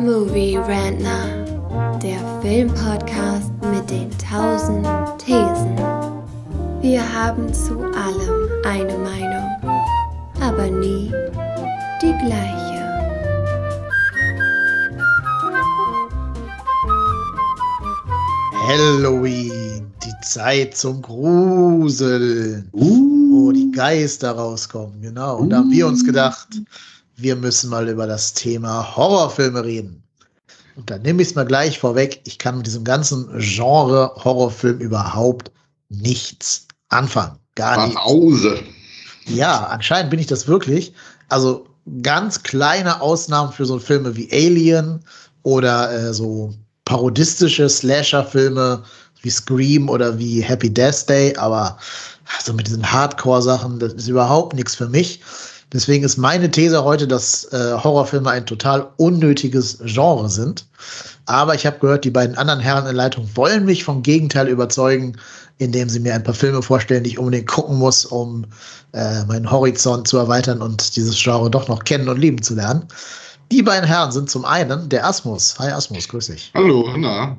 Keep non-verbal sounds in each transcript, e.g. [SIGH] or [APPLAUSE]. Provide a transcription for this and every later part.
Movie Rantner, der Filmpodcast mit den tausend Thesen. Wir haben zu allem eine Meinung, aber nie die gleiche. Halloween, die Zeit zum Gruseln, wo die Geister rauskommen, genau. Und da haben wir uns gedacht, wir müssen mal über das Thema Horrorfilme reden. Und dann nehme ich es mal gleich vorweg, ich kann mit diesem ganzen Genre Horrorfilm überhaupt nichts anfangen. Gar nichts. Banause. Ja, anscheinend bin ich das wirklich. Also ganz kleine Ausnahmen für so Filme wie Alien oder äh, so parodistische Slasher-Filme wie Scream oder wie Happy Death Day, aber so mit diesen Hardcore-Sachen, das ist überhaupt nichts für mich. Deswegen ist meine These heute, dass äh, Horrorfilme ein total unnötiges Genre sind. Aber ich habe gehört, die beiden anderen Herren in Leitung wollen mich vom Gegenteil überzeugen, indem sie mir ein paar Filme vorstellen, die ich unbedingt gucken muss, um äh, meinen Horizont zu erweitern und dieses Genre doch noch kennen und lieben zu lernen. Die beiden Herren sind zum einen der Asmus. Hi Asmus, grüß dich. Hallo, Anna.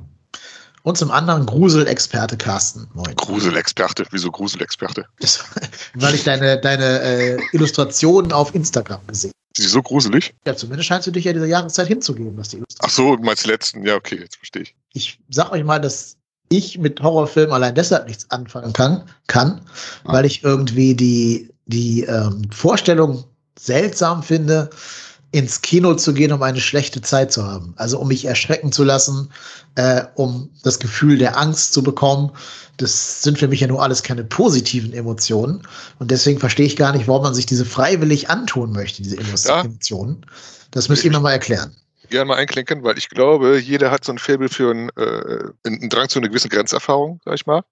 Und zum anderen Gruselexperte Carsten. Moin. Gruselexperte, wieso Gruselexperte? Das, [LAUGHS] weil ich deine, deine äh, Illustrationen auf Instagram gesehen Ist die so gruselig? habe. Ja, zumindest scheinst du dich ja dieser Jahreszeit hinzugeben, was die Ach so, du meinst die letzten? Ja, okay, jetzt verstehe ich. Ich sag euch mal, dass ich mit Horrorfilmen allein deshalb nichts anfangen kann, kann weil ich irgendwie die, die ähm, Vorstellung seltsam finde, ins Kino zu gehen, um eine schlechte Zeit zu haben. Also um mich erschrecken zu lassen, äh, um das Gefühl der Angst zu bekommen. Das sind für mich ja nur alles keine positiven Emotionen. Und deswegen verstehe ich gar nicht, warum man sich diese freiwillig antun möchte, diese Emo- Ja. Emotionen. Das müsst ihr mir nochmal erklären. Gerne mal einklinken, weil ich glaube, jeder hat so ein Faible für einen, äh, einen Drang zu einer gewissen Grenzerfahrung, sag ich mal.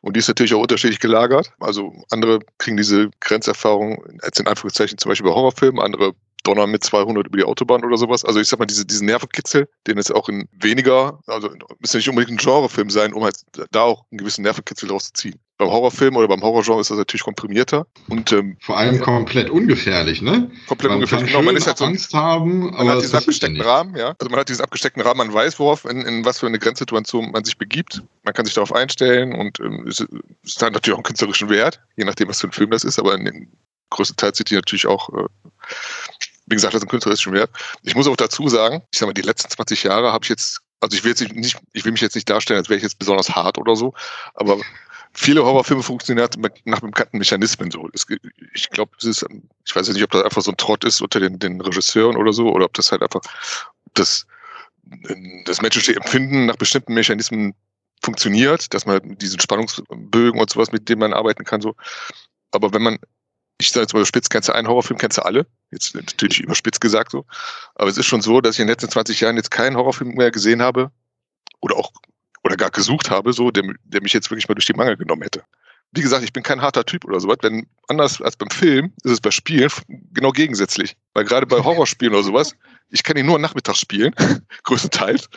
Und die ist natürlich auch unterschiedlich gelagert. Also andere kriegen diese Grenzerfahrung als in Anführungszeichen zum Beispiel bei Horrorfilmen, andere donnern mit 200 über die Autobahn oder sowas. Also ich sag mal, diese, diesen Nervenkitzel, den es auch in weniger, also muss ja nicht unbedingt ein Genrefilm sein, um halt da auch einen gewissen Nervenkitzel draus zu ziehen. Beim Horrorfilm oder beim Horrorgenre ist das natürlich komprimierter und ähm, Vor allem komplett ungefährlich, ne? komplett Man ungefähr. kann Genau, man ist halt so Angst haben, Man aber hat das diesen abgesteckten. Rahmen, ja. Also man hat diesen abgesteckten Rahmen, man weiß, worauf, in, in was für eine Grenzsituation man sich begibt. Man kann sich darauf einstellen und ähm, es es hat natürlich auch einen künstlerischen Wert, je nachdem, was für ein Film das ist, aber in den größten Teil sieht die natürlich auch, äh, wie gesagt, das ist einen künstlerischen Wert. Ich muss auch dazu sagen, ich sag mal, die letzten 20 Jahre habe ich jetzt, also ich will jetzt nicht, ich will mich jetzt nicht darstellen, als wäre ich jetzt besonders hart oder so, aber viele Horrorfilme funktionieren nach bekannten Mechanismen so. Es, ich glaube, es ist, ich weiß jetzt nicht, ob das einfach so ein Trott ist unter den, den Regisseuren oder so, oder ob das halt einfach das, das menschliche Empfinden nach bestimmten Mechanismen funktioniert, dass man halt diesen Spannungsbögen und sowas, mit denen man arbeiten kann, so. Aber wenn man, ich sage jetzt mal spitz, kennst du einen Horrorfilm, kennst du alle? Jetzt natürlich überspitzt gesagt so. Aber es ist schon so, dass ich in den letzten 20 Jahren jetzt keinen Horrorfilm mehr gesehen habe oder auch oder gar gesucht habe, so, der, der mich jetzt wirklich mal durch die Mangel genommen hätte. Wie gesagt, ich bin kein harter Typ oder sowas. Wenn anders als beim Film ist es bei Spielen genau gegensätzlich. Weil gerade bei Horrorspielen oder sowas, ich kann ihn nur nachmittags spielen, [LAUGHS] größtenteils.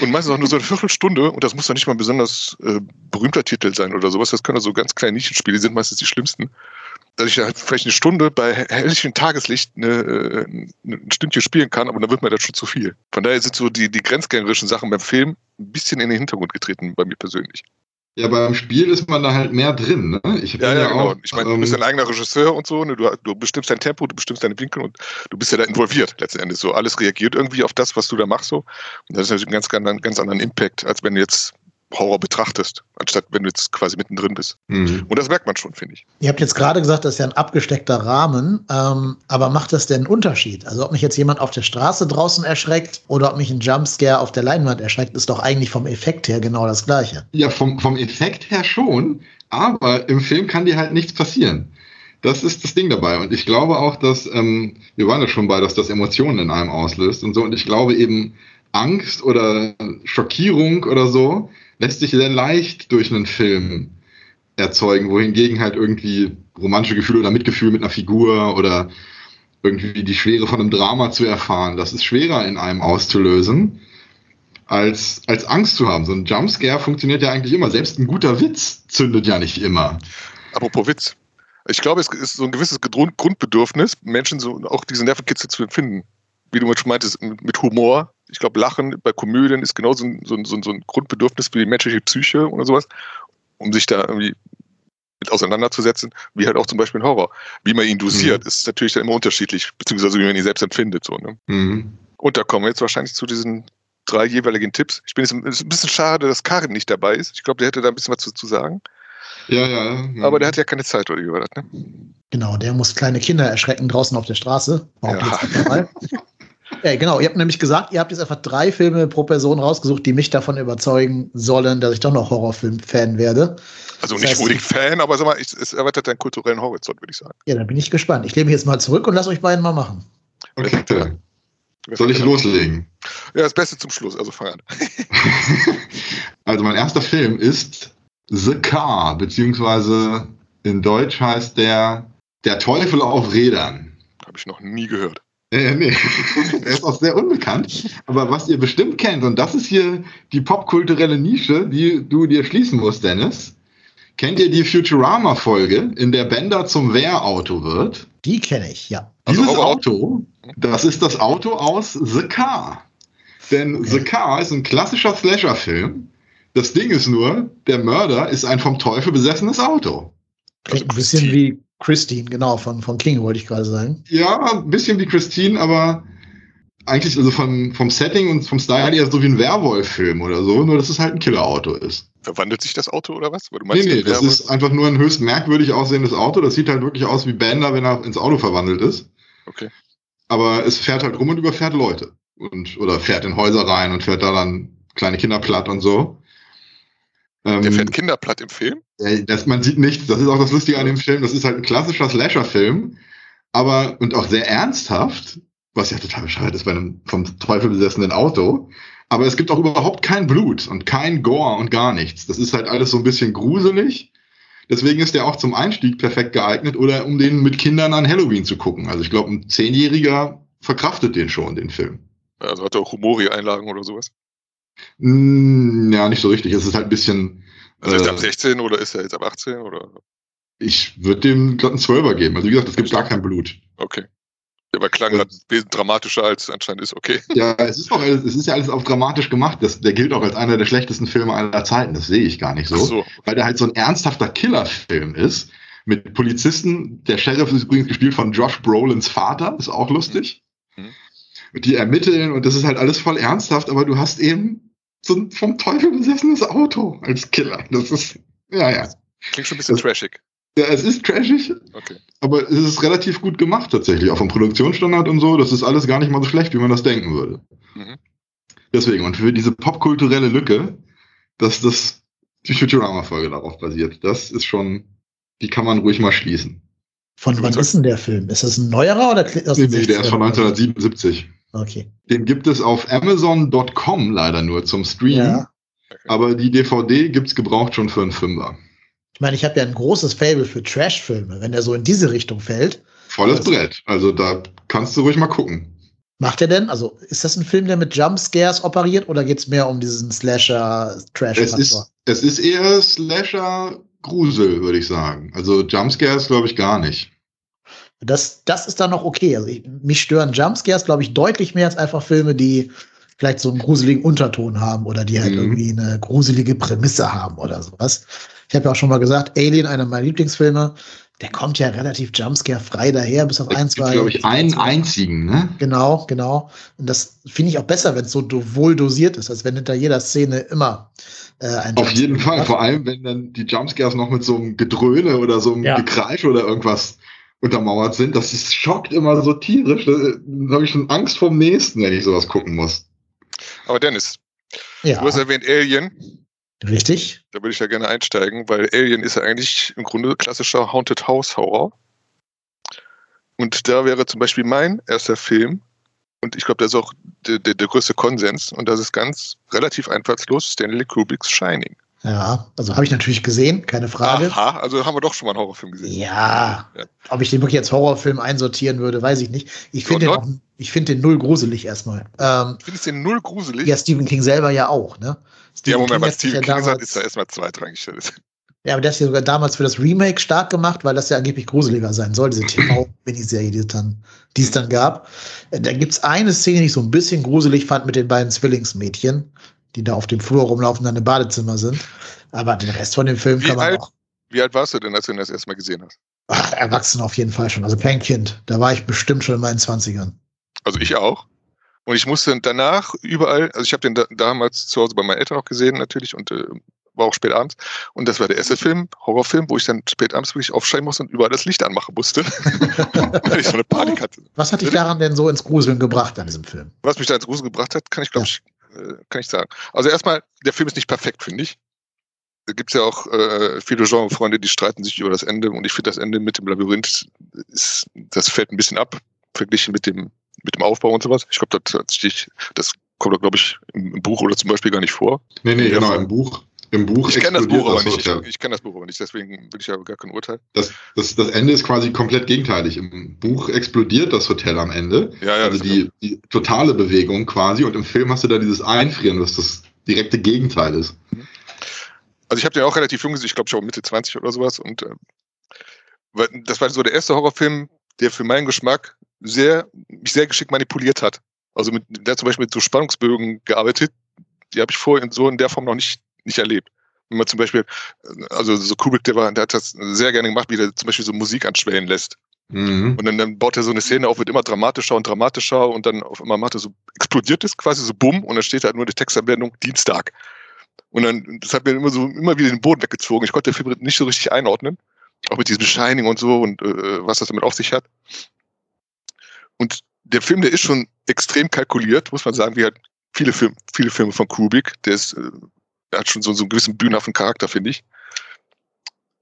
Und meistens auch nur so eine Viertelstunde, und das muss doch nicht mal ein besonders äh, berühmter Titel sein oder sowas. Das können so ganz kleine Nischenspiele, die sind meistens die schlimmsten. Dass ich halt vielleicht eine Stunde bei helllichem Tageslicht eine, äh, ein Stündchen spielen kann, aber dann wird mir das schon zu viel. Von daher sind so die, die grenzgängerischen Sachen beim Film ein bisschen in den Hintergrund getreten, bei mir persönlich. Ja, beim Spiel ist man da halt mehr drin, ne? Ich Ja, bin ja, genau. auch, ich meine, du ähm, bist dein eigener Regisseur und so, ne? du, du bestimmst dein Tempo, du bestimmst deine Winkel und du bist ja da involviert letzten Endes. So alles reagiert irgendwie auf das, was du da machst. So. Und das ist natürlich ein ganz, ganz, ganz anderen Impact, als wenn du jetzt Horror betrachtest, anstatt wenn du jetzt quasi mittendrin bist. mhm. Und das merkt man schon, finde ich. Ihr habt jetzt gerade gesagt, das ist ja ein abgesteckter Rahmen, ähm, aber macht das denn einen Unterschied? Also ob mich jetzt jemand auf der Straße draußen erschreckt oder ob mich ein Jumpscare auf der Leinwand erschreckt, ist doch eigentlich vom Effekt her genau das gleiche. Ja, vom, vom Effekt her schon, aber im Film kann dir halt nichts passieren. Das ist das Ding dabei. Und ich glaube auch, dass, ähm, wir waren ja schon bei, dass das Emotionen in einem auslöst und so. Und ich glaube eben, Angst oder Schockierung oder so lässt sich sehr leicht durch einen Film erzeugen, wohingegen halt irgendwie romantische Gefühle oder Mitgefühl mit einer Figur oder irgendwie die Schwere von einem Drama zu erfahren, das ist schwerer in einem auszulösen als, als Angst zu haben. So ein Jumpscare funktioniert ja eigentlich immer. Selbst ein guter Witz zündet ja nicht immer. Apropos Witz. Ich glaube, es ist so ein gewisses Grund Grundbedürfnis, Menschen so auch diese Nervenkitzel zu empfinden. Wie du schon meintest, mit Humor Ich glaube, Lachen bei Komödien ist genauso ein, so, ein, so ein Grundbedürfnis für die menschliche Psyche oder sowas, um sich da irgendwie mit auseinanderzusetzen, wie halt auch zum Beispiel ein Horror. Wie man ihn dosiert, mhm. ist natürlich dann immer unterschiedlich, beziehungsweise wie man ihn selbst empfindet. So, ne? mhm. Und da kommen wir jetzt wahrscheinlich zu diesen drei jeweiligen Tipps. Ich bin jetzt ein, ein bisschen schade, dass Karin nicht dabei ist. Ich glaube, der hätte da ein bisschen was zu, zu sagen. Ja, ja, ja, Aber der hat ja keine Zeit, oder wie war das, ne? Genau, der muss kleine Kinder erschrecken draußen auf der Straße. Ja. [LAUGHS] ja, genau. Ihr habt nämlich gesagt, ihr habt jetzt einfach drei Filme pro Person rausgesucht, die mich davon überzeugen sollen, dass ich doch noch Horrorfilm-Fan werde. Also das nicht unbedingt Fan, aber sag mal, es erweitert deinen kulturellen Horizont, würde ich sagen. Ja, dann bin ich gespannt. Ich lehne mich jetzt mal zurück und lasse euch beiden mal machen. Okay. Soll ich loslegen? Ja, das Beste zum Schluss, also fang an. [LAUGHS] also mein erster Film ist The Car, beziehungsweise in Deutsch heißt der Der Teufel auf Rädern. Habe ich noch nie gehört. Äh, nee, [LAUGHS] er ist auch sehr unbekannt. Aber was ihr bestimmt kennt, und das ist hier die popkulturelle Nische, die du dir schließen musst, Dennis. Kennt ihr die Futurama-Folge, in der Bender zum Wehrauto wird? Die kenne ich, ja. Dieses also, Auto, das ist das Auto aus The Car. Denn okay. The Car ist ein klassischer Slasher-Film das Ding ist nur, der Mörder ist ein vom Teufel besessenes Auto. Klingt ein bisschen wie Christine, genau, von, von King wollte ich gerade sagen. Ja, ein bisschen wie Christine, aber eigentlich also von, vom Setting und vom Style eher so wie ein Werwolf-Film oder so, nur dass es halt ein Killerauto ist. Verwandelt sich das Auto oder was? du meinst, nee, nee, das ist einfach nur ein höchst merkwürdig aussehendes Auto. Das sieht halt wirklich aus wie Bender, wenn er ins Auto verwandelt ist. Okay. Aber es fährt halt rum und überfährt Leute. Und, oder fährt in Häuser rein und fährt da dann kleine Kinder platt und so. Der fährt ähm, Kinder platt im Film? Das, man sieht nichts. Das ist auch das Lustige an dem Film. Das ist halt ein klassischer Slasher-Film, aber und auch sehr ernsthaft, was ja total bescheuert ist bei einem vom Teufel besessenen Auto. Aber es gibt auch überhaupt kein Blut und kein Gore und gar nichts. Das ist halt alles so ein bisschen gruselig. Deswegen ist der auch zum Einstieg perfekt geeignet oder um den mit Kindern an Halloween zu gucken. Also ich glaube, ein Zehnjähriger verkraftet den schon, den Film. Also hat er auch Humori-Einlagen oder sowas? Mm, ja, nicht so richtig. Es ist halt ein bisschen. Also ist er ab 16 äh, oder ist er jetzt ab 18 oder? Ich würde dem glatt einen Zwölfer geben. Also wie gesagt, es gibt gar kein Blut. Okay. Der war klang gerade wesentlich dramatischer als anscheinend ist, okay. [LAUGHS] Ja, es ist auch es ist ja alles auch dramatisch gemacht. Das, der gilt auch als einer der schlechtesten Filme aller Zeiten. Das sehe ich gar nicht so. so. Weil der halt so ein ernsthafter Killerfilm ist. Mit Polizisten. Der Sheriff ist übrigens gespielt von Josh Brolins Vater. Ist auch lustig. Mhm. Die ermitteln und das ist halt alles voll ernsthaft, aber du hast eben so ein vom Teufel besessenes Auto als Killer. Das ist, ja, ja. Klingt schon ein bisschen das, trashig. Ja, es ist trashig, okay. aber es ist relativ gut gemacht tatsächlich, auch vom Produktionsstandard und so. Das ist alles gar nicht mal so schlecht, wie man das denken würde. Mhm. Deswegen, und für diese popkulturelle Lücke, dass das die Futurama-Folge darauf basiert, das ist schon, die kann man ruhig mal schließen. Von wann ist denn der Film? Ist das ein neuerer oder? Nee, nee, der ist von 1977. Okay. Den gibt es auf Amazon.com leider nur zum Streamen. Ja. Aber die DVD gibt es gebraucht schon für einen Fünfer. Ich meine, ich habe ja ein großes Fable für Trash-Filme, wenn der so in diese Richtung fällt. Volles also, Brett. Also da kannst du ruhig mal gucken. Macht er denn? Also ist das ein Film, der mit Jumpscares operiert oder geht es mehr um diesen Slasher-Trash? Es ist, es ist eher Slasher-Grusel, würde ich sagen. Also Jumpscares glaube ich gar nicht. Das, das ist dann noch okay. Also ich, mich stören Jumpscares, glaube ich, deutlich mehr als einfach Filme, die vielleicht so einen gruseligen Unterton haben oder die halt mhm. irgendwie eine gruselige Prämisse haben oder sowas. Ich habe ja auch schon mal gesagt, Alien, einer meiner Lieblingsfilme, der kommt ja relativ Jumpscare-frei daher, bis auf ein, zwei. glaube ich, einen einzigen, ne? Genau, genau. Und das finde ich auch besser, wenn es so do wohl dosiert ist, als wenn hinter jeder Szene immer äh, ein Auf jeden Fall, hat. vor allem, wenn dann die Jumpscares noch mit so einem Gedröhne oder so einem ja. Gekreisch oder irgendwas untermauert sind. Das ist, schockt immer so tierisch. Da, da habe ich schon Angst vom nächsten, wenn ich sowas gucken muss. Aber Dennis, ja. du hast erwähnt Alien. Richtig. Da würde ich ja gerne einsteigen, weil Alien ist ja eigentlich im Grunde klassischer Haunted House Horror. Und da wäre zum Beispiel mein erster Film, und ich glaube, das ist auch der, der, der größte Konsens, und das ist ganz relativ einfallslos, Stanley Kubricks Shining. Ja, also habe ich natürlich gesehen, keine Frage. Aha, also haben wir doch schon mal einen Horrorfilm gesehen. Ja, ja. ob ich den wirklich als Horrorfilm einsortieren würde, weiß ich nicht. Ich finde den, auch, ich find den null gruselig erstmal. Ähm, Findest du den null gruselig? Ja, Stephen King selber ja auch, ne? Stephen ja, Moment, was Stephen King sagt, ist da erstmal zweitrangig. Ja, aber der hat ja sogar damals für das Remake stark gemacht, weil das ja angeblich gruseliger sein soll, diese TV-Miniserie, die, es dann, die es dann gab. Da gibt's eine Szene, die ich so ein bisschen gruselig fand mit den beiden Zwillingsmädchen, die da auf dem Flur rumlaufen, dann im Badezimmer sind. Aber den Rest von dem Film Wie kann man alt- auch. Wie alt warst du denn, als du ihn das erste Mal gesehen hast? Ach, erwachsen auf jeden Fall schon. Also kein Kind. Da war ich bestimmt schon in meinen Zwanzigern. Also ich auch. Und ich musste danach überall, also ich habe den da, damals zu Hause bei meinen Eltern auch gesehen natürlich und äh, war auch spät abends. Und das war der erste Film, Horrorfilm, wo ich dann spät abends wirklich aufsteigen musste und überall das Licht anmachen musste, [LAUGHS] weil ich so eine Panik hatte. Was hat dich daran denn so ins Gruseln gebracht an diesem Film? Was mich da ins Grusel gebracht hat, kann ich glaube ich, äh, kann ich sagen. Also erstmal, der Film ist nicht perfekt, finde ich. Da gibt es ja auch äh, viele Genrefreunde, die streiten sich über das Ende und ich finde das Ende mit dem Labyrinth, ist, das fällt ein bisschen ab, verglichen mit dem, mit dem Aufbau und sowas. Ich glaube, das, das, das kommt, glaube ich, im, Buch oder zum Beispiel gar nicht vor. Nee, nee, genau, im Buch. Im Buch Ich kenne das Buch aber nicht. Ich, ich kenne das Buch aber nicht, deswegen will ich ja gar kein Urteil. Das, das, das Ende ist quasi komplett gegenteilig. Im Buch explodiert das Hotel am Ende. Ja, ja, also die, die totale Bewegung quasi. Und im Film hast du da dieses Einfrieren, was das direkte Gegenteil ist. Also ich habe den auch relativ jung gesehen, ich glaube schon Mitte 20 oder sowas. Und äh, das war so der erste Horrorfilm, der für meinen Geschmack sehr, mich sehr geschickt manipuliert hat. Also mit, der hat zum Beispiel mit so Spannungsbögen gearbeitet, die habe ich vorher in so in der Form noch nicht, nicht erlebt. Wenn man zum Beispiel, also so Kubrick, der, war, der hat das sehr gerne gemacht, wie der zum Beispiel so Musik anschwellen lässt. Mhm. Und dann, dann baut er so eine Szene auf, wird immer dramatischer und dramatischer und dann auf einmal macht er so, explodiert es quasi so bumm und dann steht halt nur die Textanwendung Dienstag. Und dann, das hat mir immer so, immer wieder den Boden weggezogen. Ich konnte den Film nicht so richtig einordnen. Auch mit diesem Shining und so und äh, was das damit auf sich hat. Und der Film, der ist schon extrem kalkuliert, muss man sagen, wie halt viele Filme, viele Filme von Kubrick. Der ist, äh, der hat schon so, so einen gewissen bühnenhaften Charakter, finde ich.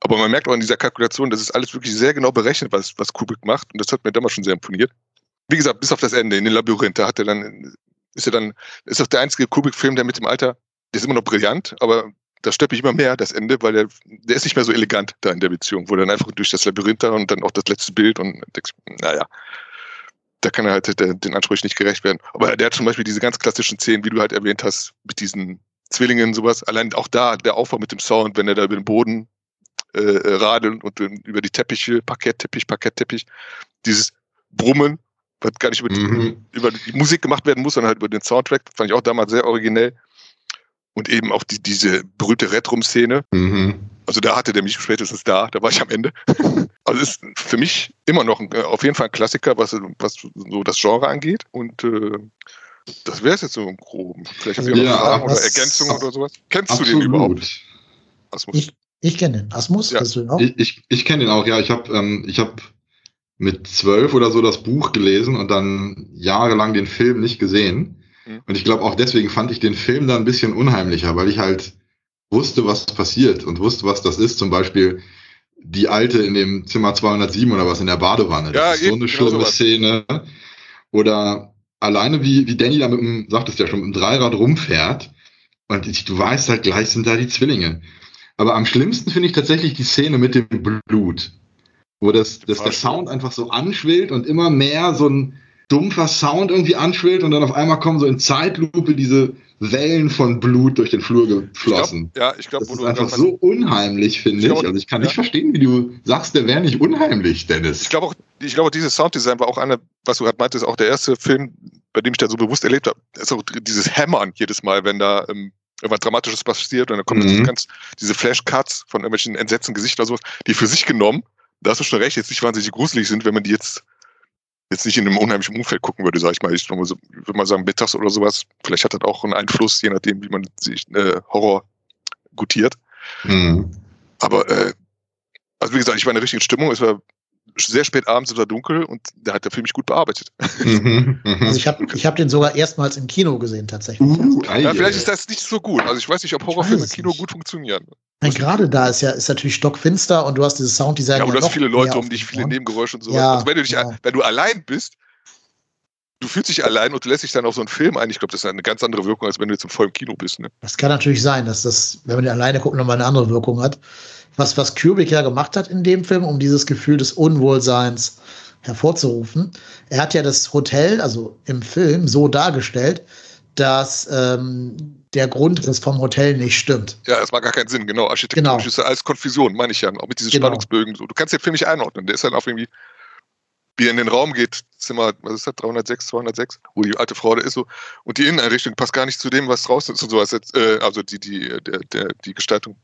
Aber man merkt auch in dieser Kalkulation, das ist alles wirklich sehr genau berechnet, was, was Kubrick macht. Und das hat mir damals schon sehr imponiert. Wie gesagt, bis auf das Ende, in den Labyrinth, da hat er dann, ist er dann, ist auch der einzige Kubrick-Film, der mit dem Alter, der ist immer noch brillant, aber da stört mich immer mehr das Ende, weil der, der ist nicht mehr so elegant da in der Beziehung, wo er dann einfach durch das Labyrinth da und dann auch das letzte Bild und naja, da kann er halt den Ansprüchen nicht gerecht werden. Aber der hat zum Beispiel diese ganz klassischen Szenen, wie du halt erwähnt hast, mit diesen Zwillingen sowas. Allein auch da, der Aufbau mit dem Sound, wenn er da über den Boden äh, äh, radeln und dann über die Teppiche, Parkettteppich, Parkettteppich, dieses Brummen, was gar nicht über, Mhm. über die Musik gemacht werden muss, sondern halt über den Soundtrack, fand ich auch damals sehr originell. Und eben auch die, diese berühmte Red-Rum-Szene. Mhm. Also da hatte der mich spätestens da, da war ich am Ende. [LAUGHS] Also ist für mich immer noch ein, äh, auf jeden Fall ein Klassiker, was, was so das Genre angeht. Und äh, das wäre es jetzt so im Groben. Vielleicht ihr noch Ja, Fragen oder was- Ergänzungen oder sowas. Kennst du den überhaupt? Asmus? Ich, ich kenne den. Asmus, Ja. kennst du den auch? Ich, ich, ich kenne den auch, ja. Ich habe ähm, ich hab mit zwölf oder so das Buch gelesen und dann jahrelang den Film nicht gesehen. Mhm. Und ich glaube auch deswegen fand ich den Film dann ein bisschen unheimlicher, weil ich halt wusste, was passiert und wusste, was das ist. Zum Beispiel die Alte in dem Zimmer 207 oder was in der Badewanne. Ja, das ist so eine genau schlimme. Szene. Oder alleine wie, wie Danny da mit dem, sagtest ja schon, mit dem Dreirad rumfährt. Und ich, du weißt halt, gleich sind da die Zwillinge. Aber am schlimmsten finde ich tatsächlich die Szene mit dem Blut. Wo das, dass der. Sound einfach so anschwillt und immer mehr so ein dumpfer Sound irgendwie anschwillt und dann auf einmal kommen so in Zeitlupe diese Wellen von Blut durch den Flur geflossen. Ich glaub, ja, ich glaube, Das ist du einfach so unheimlich, finde Ich ich. glaub- Also ich kann ja. nicht verstehen, wie du sagst, der wäre nicht unheimlich, Dennis. Ich glaube auch, ich glaube, dieses Sounddesign war auch einer, was du gerade meintest, auch der erste Film, bei dem ich da so bewusst erlebt habe. ist auch dieses Hämmern jedes Mal, wenn da ähm, irgendwas Dramatisches passiert und dann kommen Mhm. diese ganz, diese Flashcuts von irgendwelchen entsetzten Gesichtern oder sowas, die für sich genommen, da hast du schon recht, jetzt nicht wahnsinnig gruselig sind, wenn man die jetzt jetzt nicht in einem unheimlichen Umfeld gucken würde, sag ich mal. Ich würde mal so- würde mal sagen, mittags oder sowas. Vielleicht hat das auch einen Einfluss, je nachdem, wie man sich äh, Horror gutiert. Mhm. Aber äh, also wie gesagt, ich war in der richtigen Stimmung. Es war sehr spät abends, es war dunkel und da hat der Film mich gut bearbeitet. Mhm. Mhm. Also ich habe ich hab den sogar erstmals im Kino gesehen, tatsächlich. Uh, Ja, ei, vielleicht ei. ist das nicht so gut. Also ich weiß nicht, ob Horrorfilme im Kino nicht. gut funktionieren. Ja, gerade da ist ja ist natürlich stockfinster und du hast dieses Sounddesign. Ja, aber du hast viele Leute um dich, viele. Nebengeräusche und so. Ja, also wenn du dich, ja. wenn du allein bist, du fühlst dich allein und du lässt dich dann auf so einen Film ein. Ich glaube, das ist eine ganz andere Wirkung, als wenn du jetzt im vollen Kino bist. Ne? Das kann natürlich sein, dass das, wenn man den alleine guckt, nochmal eine andere Wirkung hat. Was, was Kubrick ja gemacht hat in dem Film, um dieses Gefühl des Unwohlseins hervorzurufen. Er hat ja das Hotel, also im Film, so dargestellt, dass ähm, der Grundriss vom Hotel nicht stimmt. Ja, das macht gar keinen Sinn, genau. Architektonisch Genau. ist ja alles Konfusion, meine ich ja. Auch mit diesen Genau. Spannungsbögen. So. Du kannst den Film nicht einordnen. Der ist dann auf irgendwie, wie er in den Raum geht, Zimmer, was ist das, 306, 206, wo die alte Frau da ist so. Und die Inneneinrichtung passt gar nicht zu dem, was draußen ist und sowas. Jetzt, äh, also die, die, der, der, die Gestaltung,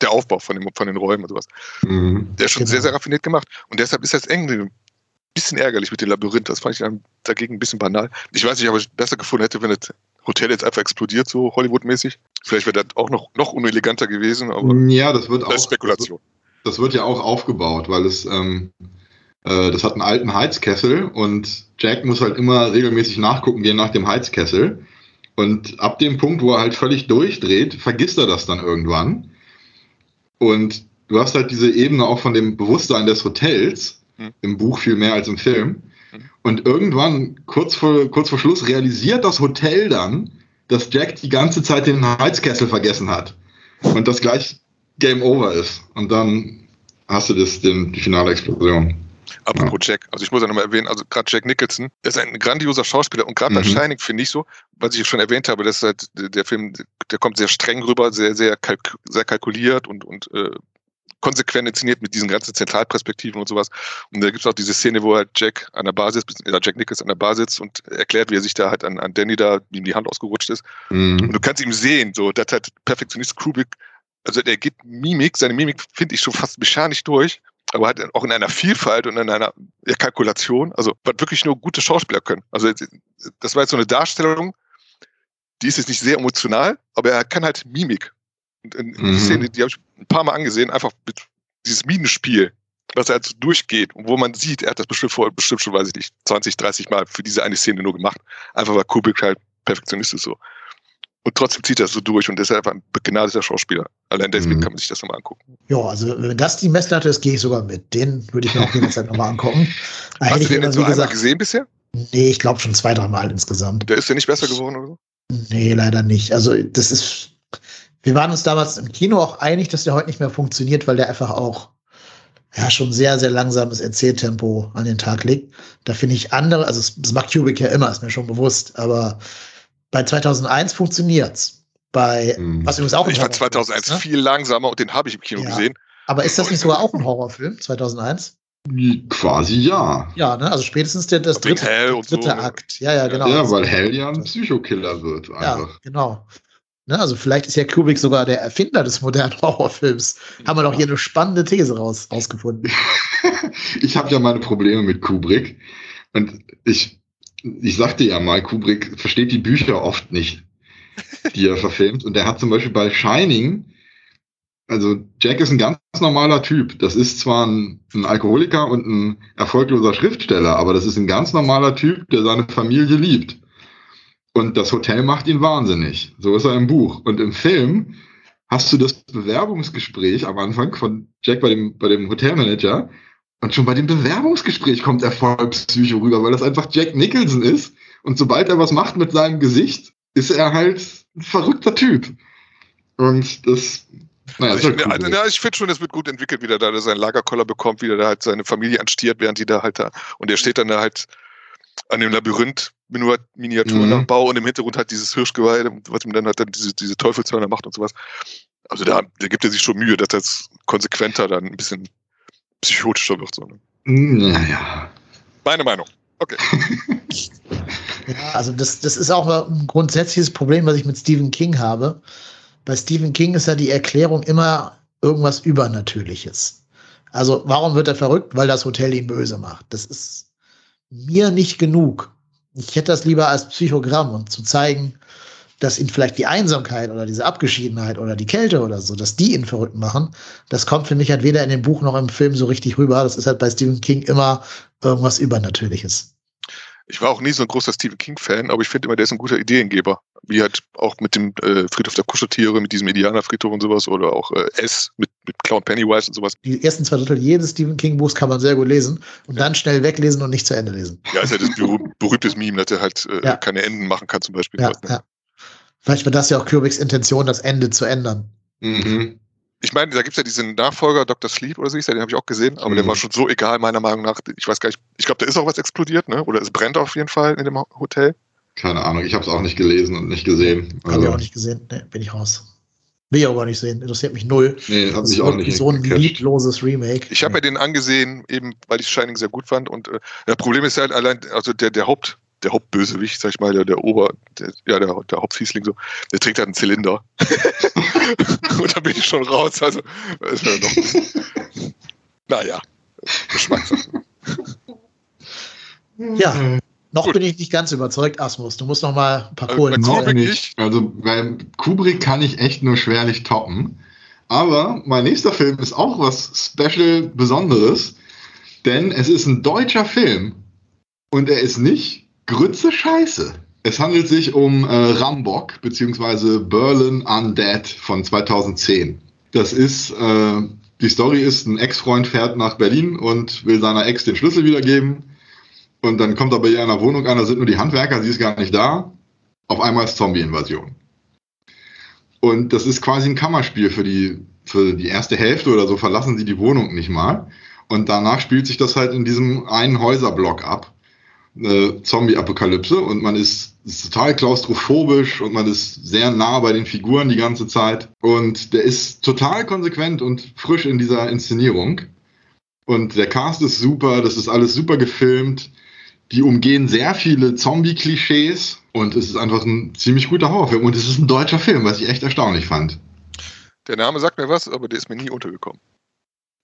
der Aufbau von, dem, von den Räumen und sowas. Mhm. Der ist schon Genau. sehr, sehr raffiniert gemacht. Und deshalb ist das eng ein bisschen ärgerlich mit dem Labyrinth. Das fand ich dann dagegen ein bisschen banal. Ich weiß nicht, ob ich besser gefunden hätte, wenn das Hotel jetzt einfach explodiert, so Hollywood-mäßig. Vielleicht wäre das auch noch, noch uneleganter gewesen, aber Ja, das wird auch. das ist Spekulation. Das wird ja auch aufgebaut, weil es, ähm, äh, das hat einen alten Heizkessel und Jack muss halt immer regelmäßig nachgucken gehen nach dem Heizkessel. Und ab dem Punkt, wo er halt völlig durchdreht, vergisst er das dann irgendwann. Und du hast halt diese Ebene auch von dem Bewusstsein des Hotels, Hm. im Buch viel mehr als im Film. Hm. Und irgendwann, kurz vor, kurz vor Schluss, realisiert das Hotel dann, dass Jack die ganze Zeit den Heizkessel vergessen hat. Und das gleich Game Over ist. Und dann hast du das, den, die finale Explosion. Apropos Jack, also ich muss ja nochmal erwähnen, also gerade Jack Nicholson, der ist ein grandioser Schauspieler und gerade bei Mhm. Shining finde ich so, was ich schon erwähnt habe, dass halt der Film, der kommt sehr streng rüber, sehr, sehr, kalk sehr kalkuliert und, und äh, konsequent inszeniert mit diesen ganzen Zentralperspektiven und sowas. Und da gibt es auch diese Szene, wo halt Jack an der Basis, oder Jack Nicholson an der Bar sitzt und erklärt, wie er sich da halt an, an Danny da, wie ihm die Hand ausgerutscht ist. Und Mhm. du kannst ihm sehen, so, das hat Perfektionist Kubrick, also der geht Mimik, seine Mimik finde ich schon fast mechanisch durch, aber halt auch in einer Vielfalt und in einer Kalkulation, also was wirklich nur gute Schauspieler können. Also das war jetzt so eine Darstellung, die ist jetzt nicht sehr emotional, aber er kann halt Mimik. Und in, in Mhm. die Szene, die habe ich ein paar Mal angesehen, einfach mit dieses Minenspiel, was er halt so durchgeht und wo man sieht, er hat das bestimmt vor, bestimmt schon, weiß ich nicht, 20, 30 Mal für diese eine Szene nur gemacht. Einfach weil Kubrick halt Perfektionist ist so. Und trotzdem zieht er so durch und ist einfach ein begnadeter Schauspieler. Allein deswegen Mhm. kann man sich das nochmal angucken. Ja, also wenn das die Messlatte ist, gehe ich sogar mit. Den würde ich mir auch jederzeit nochmal angucken. Da [LAUGHS] hätte Hast du den immer, jetzt wie so einmal gesagt, gesehen bisher? nee, ich glaube schon zwei, dreimal insgesamt. Der ist ja nicht besser geworden oder so? Nee, leider nicht. Also das ist, wir waren uns damals im Kino auch einig, dass der heute nicht mehr funktioniert, weil der einfach auch ja schon sehr, sehr langsames Erzähltempo an den Tag legt. Da finde ich andere, also das macht Kubrick ja immer, ist mir schon bewusst, aber bei 2001 funktioniert's. Bei, Mhm. was übrigens auch Ich fand Horrorfilm 2001 ist, ne? viel langsamer und den habe ich im Kino Ja. gesehen. Aber ist das nicht sogar auch ein Horrorfilm, 2001? Quasi ja. Ja, ne? Also spätestens der, das dritte, und so, dritte ne? Akt. Ja, ja, genau. Ja, weil Hell ja ein Psychokiller wird Ja, einfach. genau. Ne, also vielleicht ist ja Kubrick sogar der Erfinder des modernen [LAUGHS] Horrorfilms. Haben wir doch hier eine spannende These raus, rausgefunden. [LAUGHS] ich habe ja meine Probleme mit Kubrick. Und ich, ich sagte ja mal, Kubrick versteht die Bücher oft nicht, die er verfilmt. Und er hat zum Beispiel bei Shining, also Jack ist ein ganz normaler Typ. Das ist zwar ein, ein Alkoholiker und ein erfolgloser Schriftsteller, aber das ist ein ganz normaler Typ, der seine Familie liebt. Und das Hotel macht ihn wahnsinnig. So ist er im Buch. Und im Film hast du das Bewerbungsgespräch am Anfang von Jack bei dem, bei dem Hotelmanager. Und schon bei dem Bewerbungsgespräch kommt er voll Psycho rüber, weil das einfach Jack Nicholson ist. Und sobald er was macht mit seinem Gesicht, ist er halt ein verrückter Typ. Und das, naja, Also ist ich, halt Kubrick. ja, ich finde schon, es wird gut entwickelt, wie der da seinen Lagerkoller bekommt, wie der da halt seine Familie anstiert, während die da halt da. Und er steht dann da halt an dem Labyrinth Miniatur-Nachbau und im Hintergrund halt dieses Hirschgeweih, was ihm dann halt dann diese, diese Teufelshörner macht und sowas. Also da, da gibt er sich schon Mühe, dass das konsequenter dann ein bisschen psychotischer wird. So, ne? Naja. Meine Meinung. Okay. [LAUGHS] Ja, also das, das ist auch ein grundsätzliches Problem, was ich mit Stephen King habe. Bei Stephen King ist ja die Erklärung immer irgendwas Übernatürliches. Also warum wird er verrückt? Weil das Hotel ihn böse macht. Das ist mir nicht genug. Ich hätte das lieber als Psychogramm und zu zeigen, dass ihn vielleicht die Einsamkeit oder diese Abgeschiedenheit oder die Kälte oder so, dass die ihn verrückt machen, das kommt für mich halt weder in dem Buch noch im Film so richtig rüber. Das ist halt bei Stephen King immer irgendwas Übernatürliches. Ich war auch nie so ein großer Stephen King-Fan, aber ich finde immer, der ist ein guter Ideengeber. Wie halt auch mit dem äh, Friedhof der Kuscheltiere, mit diesem Indianerfriedhof und sowas, oder auch äh, S mit, mit Clown Pennywise und sowas. Die ersten zwei Drittel jedes Stephen King Buchs kann man sehr gut lesen und dann schnell weglesen und nicht zu Ende lesen. Ja, ist ja das berüh berühmtes Meme, dass er halt äh, Ja. keine Enden machen kann, zum Beispiel. Ja, dort, ne? Vielleicht war das ja auch Kubricks Intention, das Ende zu ändern. Mhm. Ich meine, da gibt's ja diesen Nachfolger, Dr. Sleep oder so, der, den habe ich auch gesehen, aber der Mhm. war schon so egal, meiner Meinung nach. Ich weiß gar nicht, ich glaube, da ist auch was explodiert, ne? Oder es brennt auf jeden Fall in dem Hotel. Keine Ahnung, ich habe es auch nicht gelesen und nicht gesehen. Habe ich auch nicht gesehen. Nee, bin ich raus. Will ich auch gar nicht sehen. Interessiert mich null. Nee, hat Das ist auch nicht so ein gecatcht. liebloses Remake. Ich habe mir den angesehen, eben weil ich Shining sehr gut fand. Und äh, das Problem ist halt allein, also der, der Haupt, der Hauptbösewicht, sag ich mal, der, der Ober, der, ja, der, der Hauptfiesling so, der trägt halt einen Zylinder. [LAUGHS] und da bin ich schon raus. Also, das ist ja noch ein bisschen, naja, Geschmackssache. Ja, noch Gut. bin ich nicht ganz überzeugt, Asmus. Du musst noch mal ein paar Äh, Kohlen bei Noch Kubrick nicht. Also bei Kubrick kann ich echt nur schwerlich toppen. Aber mein nächster Film ist auch was Special Besonderes, denn es ist ein deutscher Film und er ist nicht Grütze Scheiße. Es handelt sich um äh, Rambock bzw. Berlin Undead von 2010. Das ist, äh, die Story ist, ein Ex-Freund fährt nach Berlin und will seiner Ex den Schlüssel wiedergeben. Und dann kommt er bei ihr in der Wohnung an, da sind nur die Handwerker, sie ist gar nicht da. Auf einmal ist Zombie-Invasion. Und das ist quasi ein Kammerspiel für die, für die erste Hälfte oder so verlassen sie die Wohnung nicht mal. Und danach spielt sich das halt in diesem einen Häuserblock ab. Eine Zombie-Apokalypse und man ist, ist total klaustrophobisch und man ist sehr nah bei den Figuren die ganze Zeit. Und der ist total konsequent und frisch in dieser Inszenierung. Und der Cast ist super, das ist alles super gefilmt. Die umgehen sehr viele Zombie-Klischees und es ist einfach ein ziemlich guter Horrorfilm. Und es ist ein deutscher Film, was ich echt erstaunlich fand. Der Name sagt mir was, aber der ist mir nie untergekommen.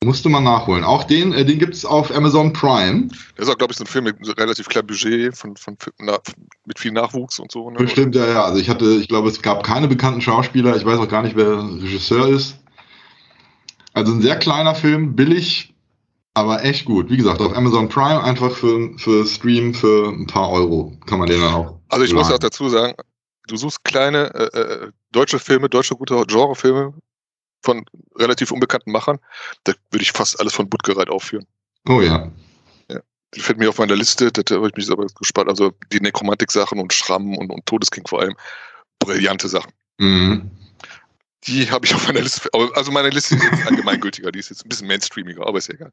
Musste man nachholen. Auch den, äh, den gibt es auf Amazon Prime. Das ist auch, glaube ich, so ein Film mit so relativ kleinem Budget, von, von, na, mit viel Nachwuchs und so. Ne? Bestimmt, ja, ja. Also ich hatte, ich glaube, es gab keine bekannten Schauspieler. Ich weiß auch gar nicht, wer Regisseur ist. Also ein sehr kleiner Film, billig, aber echt gut. Wie gesagt, auf Amazon Prime einfach für, für Stream für ein paar Euro kann man den dann auch. Also ich muss auch laden. dazu sagen, du suchst kleine äh, äh, deutsche Filme, deutsche gute Genrefilme von relativ unbekannten Machern. Da würde ich fast alles von Buttgereit aufführen. Oh ja. Die fällt mir auf meiner Liste, da habe ich mich aber gespannt. Also die Nekromantik-Sachen und Schramm und, und Todesking vor allem. Brillante Sachen. Mhm. Die habe ich auf meiner Liste. Also meine Liste ist jetzt allgemeingültiger, die ist jetzt ein bisschen mainstreamiger, aber ist ja egal.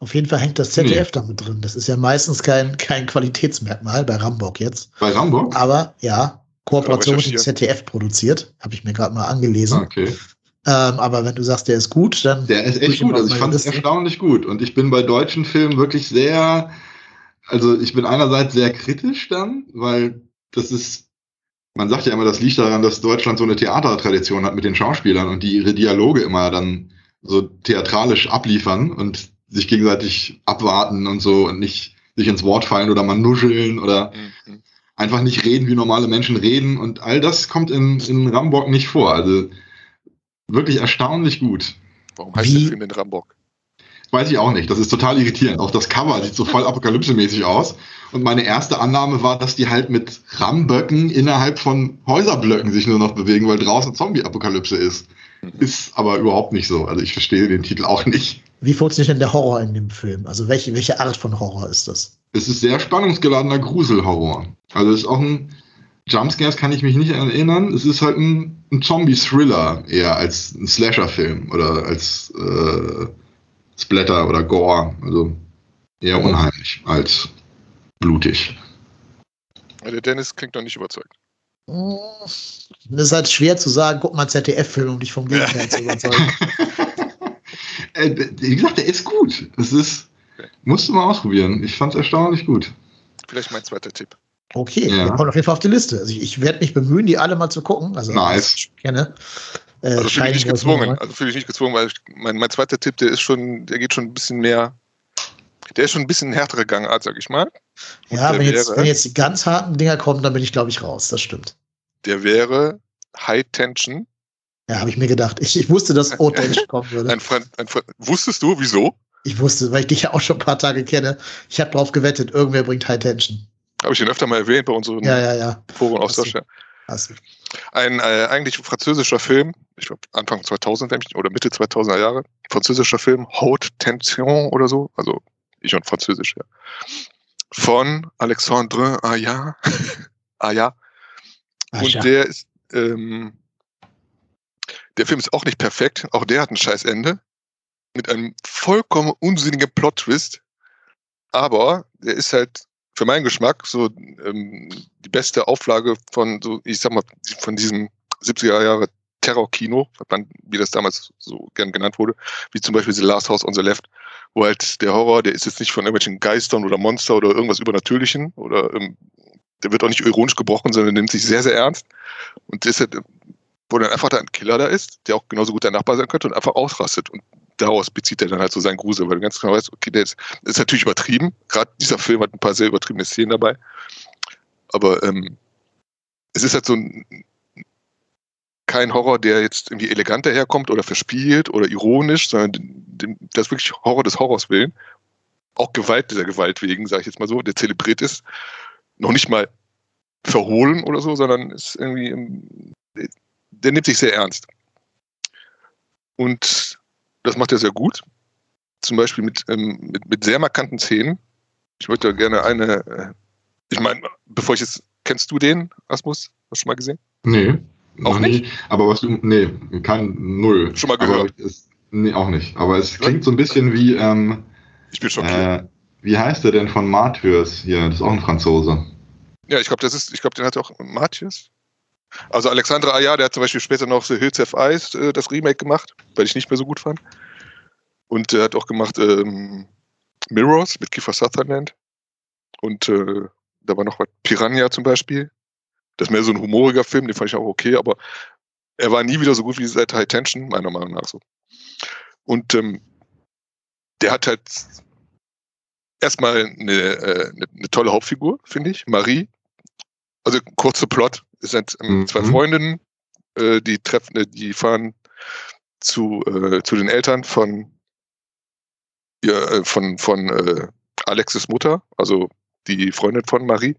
Auf jeden Fall hängt das ZDF damit drin. Das ist ja meistens kein, kein Qualitätsmerkmal bei Rambock jetzt. Bei Rambo? Aber ja, Kooperation mit dem. ZDF produziert. Habe ich mir gerade mal angelesen. Okay. Ähm, aber wenn du sagst, der ist gut, dann. Der ist echt gut. Also ich fand es erstaunlich gut. Und ich bin bei deutschen Filmen wirklich sehr, also ich bin einerseits sehr kritisch dann, weil das ist, man sagt ja immer, das liegt daran, dass Deutschland so eine Theatertradition hat mit den Schauspielern und die ihre Dialoge immer dann so theatralisch abliefern und sich gegenseitig abwarten und so und nicht sich ins Wort fallen oder mal nuscheln oder Mhm. Einfach nicht reden, wie normale Menschen reden. Und all das kommt in, in Rambock nicht vor. Also wirklich erstaunlich gut. Warum heißt Wie- der Film denn Rambock? Weiß ich auch nicht. Das ist total irritierend. Auch das Cover sieht so voll apokalypsemäßig aus. Und meine erste Annahme war, dass die halt mit Ramböcken innerhalb von Häuserblöcken sich nur noch bewegen, weil draußen Zombie-Apokalypse ist. Ist aber überhaupt nicht so. Also ich verstehe den Titel auch nicht. Wie funktioniert denn der Horror in dem Film? Also welche, welche Art von Horror ist das? Es ist sehr spannungsgeladener Gruselhorror. Also es ist auch ein Jumpscares kann ich mich nicht erinnern. Es ist halt ein, ein Zombie-Thriller eher als ein Slasher-Film oder als äh, Splatter oder Gore. Also eher unheimlich als blutig. Der Dennis klingt noch nicht überzeugt. Das ist halt schwer zu sagen, guck mal ZDF-Film, um dich vom Gegenteil zu überzeugen. [LAUGHS] Äh, wie gesagt, der ist gut. Es ist, musst du mal ausprobieren. Ich fand es erstaunlich gut. Vielleicht mein zweiter Tipp. Okay, Ja. kommt auf jeden Fall auf die Liste. Also ich, ich werde mich bemühen, die alle mal zu gucken. Also Nice. ich kenne. Äh, Also fühle ich nicht gezwungen. Also fühle ich nicht gezwungen, weil ich, mein, mein zweiter Tipp, der ist schon, der geht schon ein bisschen mehr, der ist schon ein bisschen härtere Gangart, sag ich mal. Ja, der wenn jetzt, wäre- wenn jetzt die ganz harten Dinger kommen, dann bin ich, glaube ich, raus. Das stimmt. Der wäre High Tension. Ja, habe ich mir gedacht. Ich, ich wusste, dass Orange [LAUGHS] kommen würde. Ein Fran ein Fran Wusstest du, wieso? Ich wusste, weil ich dich ja auch schon ein paar Tage kenne. Ich habe drauf gewettet, irgendwer bringt High Tension. Habe ich den öfter mal erwähnt bei unseren Ja, ja, ja. Hast du. Ein äh, eigentlich französischer Film, ich glaube Anfang 2000 wenn ich- oder Mitte 2000er Jahre, französischer Film, Haute Tension oder so, also ich und Französisch, ja. Von Alexandre Aya. [LAUGHS] Aya. Und ja. der ist, ähm, der Film ist auch nicht perfekt, auch der hat ein scheiß Ende. Mit einem vollkommen unsinnigen Plot-Twist. Aber der ist halt für meinen Geschmack so ähm, die beste Auflage von so, ich sag mal, von diesem 70er Jahre Terror-Kino, wie das damals so gern genannt wurde, wie zum Beispiel The Last House on the Left, wo halt der Horror, der ist jetzt nicht von irgendwelchen Geistern oder Monster oder irgendwas Übernatürlichen oder ähm, der wird auch nicht ironisch gebrochen, sondern nimmt sich sehr, sehr ernst. Und ist halt, wo dann einfach da ein Killer da ist, der auch genauso gut dein Nachbar sein könnte und einfach ausrastet. Und daraus bezieht er dann halt so seinen Grusel, weil du ganz genau weißt, okay, der ist, ist natürlich übertrieben. Gerade dieser Film hat ein paar sehr übertriebene Szenen dabei. Aber ähm, es ist halt so ein, kein Horror, der jetzt irgendwie elegant daherkommt oder verspielt oder ironisch, sondern das wirklich Horror des Horrors willen. Auch Gewalt dieser Gewalt wegen, sage ich jetzt mal so, der zelebriert ist. Noch nicht mal verhohlen oder so, sondern ist irgendwie, der nimmt sich sehr ernst. Und das macht er sehr gut. Zum Beispiel mit, ähm, mit, mit sehr markanten Szenen. Ich möchte gerne eine, äh, ich meine, bevor ich jetzt, kennst du den, Asmus? Hast du schon mal gesehen? Nee. Auch nicht? Nie. Aber was du, nee, kein Null. Schon mal gehört? Es, nee, auch nicht. Aber es klingt so ein bisschen wie, ähm, ich bin schockiert. Äh, wie heißt der denn von Martyrs hier? Das ist auch ein Franzose. Ja, ich glaube, das ist, ich glaube, den hat auch Martyrs. Also Alexandra Aya, der hat zum Beispiel später noch The Hills Have Eyes, äh, das Remake gemacht, weil ich nicht mehr so gut fand. Und er hat auch gemacht ähm, Mirrors mit Kiefer Sutherland. Und äh, da war noch was Piranha zum Beispiel. Das ist mehr so ein humoriger Film, den fand ich auch okay, aber er war nie wieder so gut wie seit High Tension, meiner Meinung nach so. Und ähm, der hat halt erstmal eine, äh, eine, eine tolle Hauptfigur, finde ich, Marie. Also kurzer Plot, es sind ähm, mhm. zwei Freundinnen, äh, die treffen, äh, die fahren zu, äh, zu den Eltern von ja, äh, von, von äh, Alexis Mutter, also die Freundin von Marie.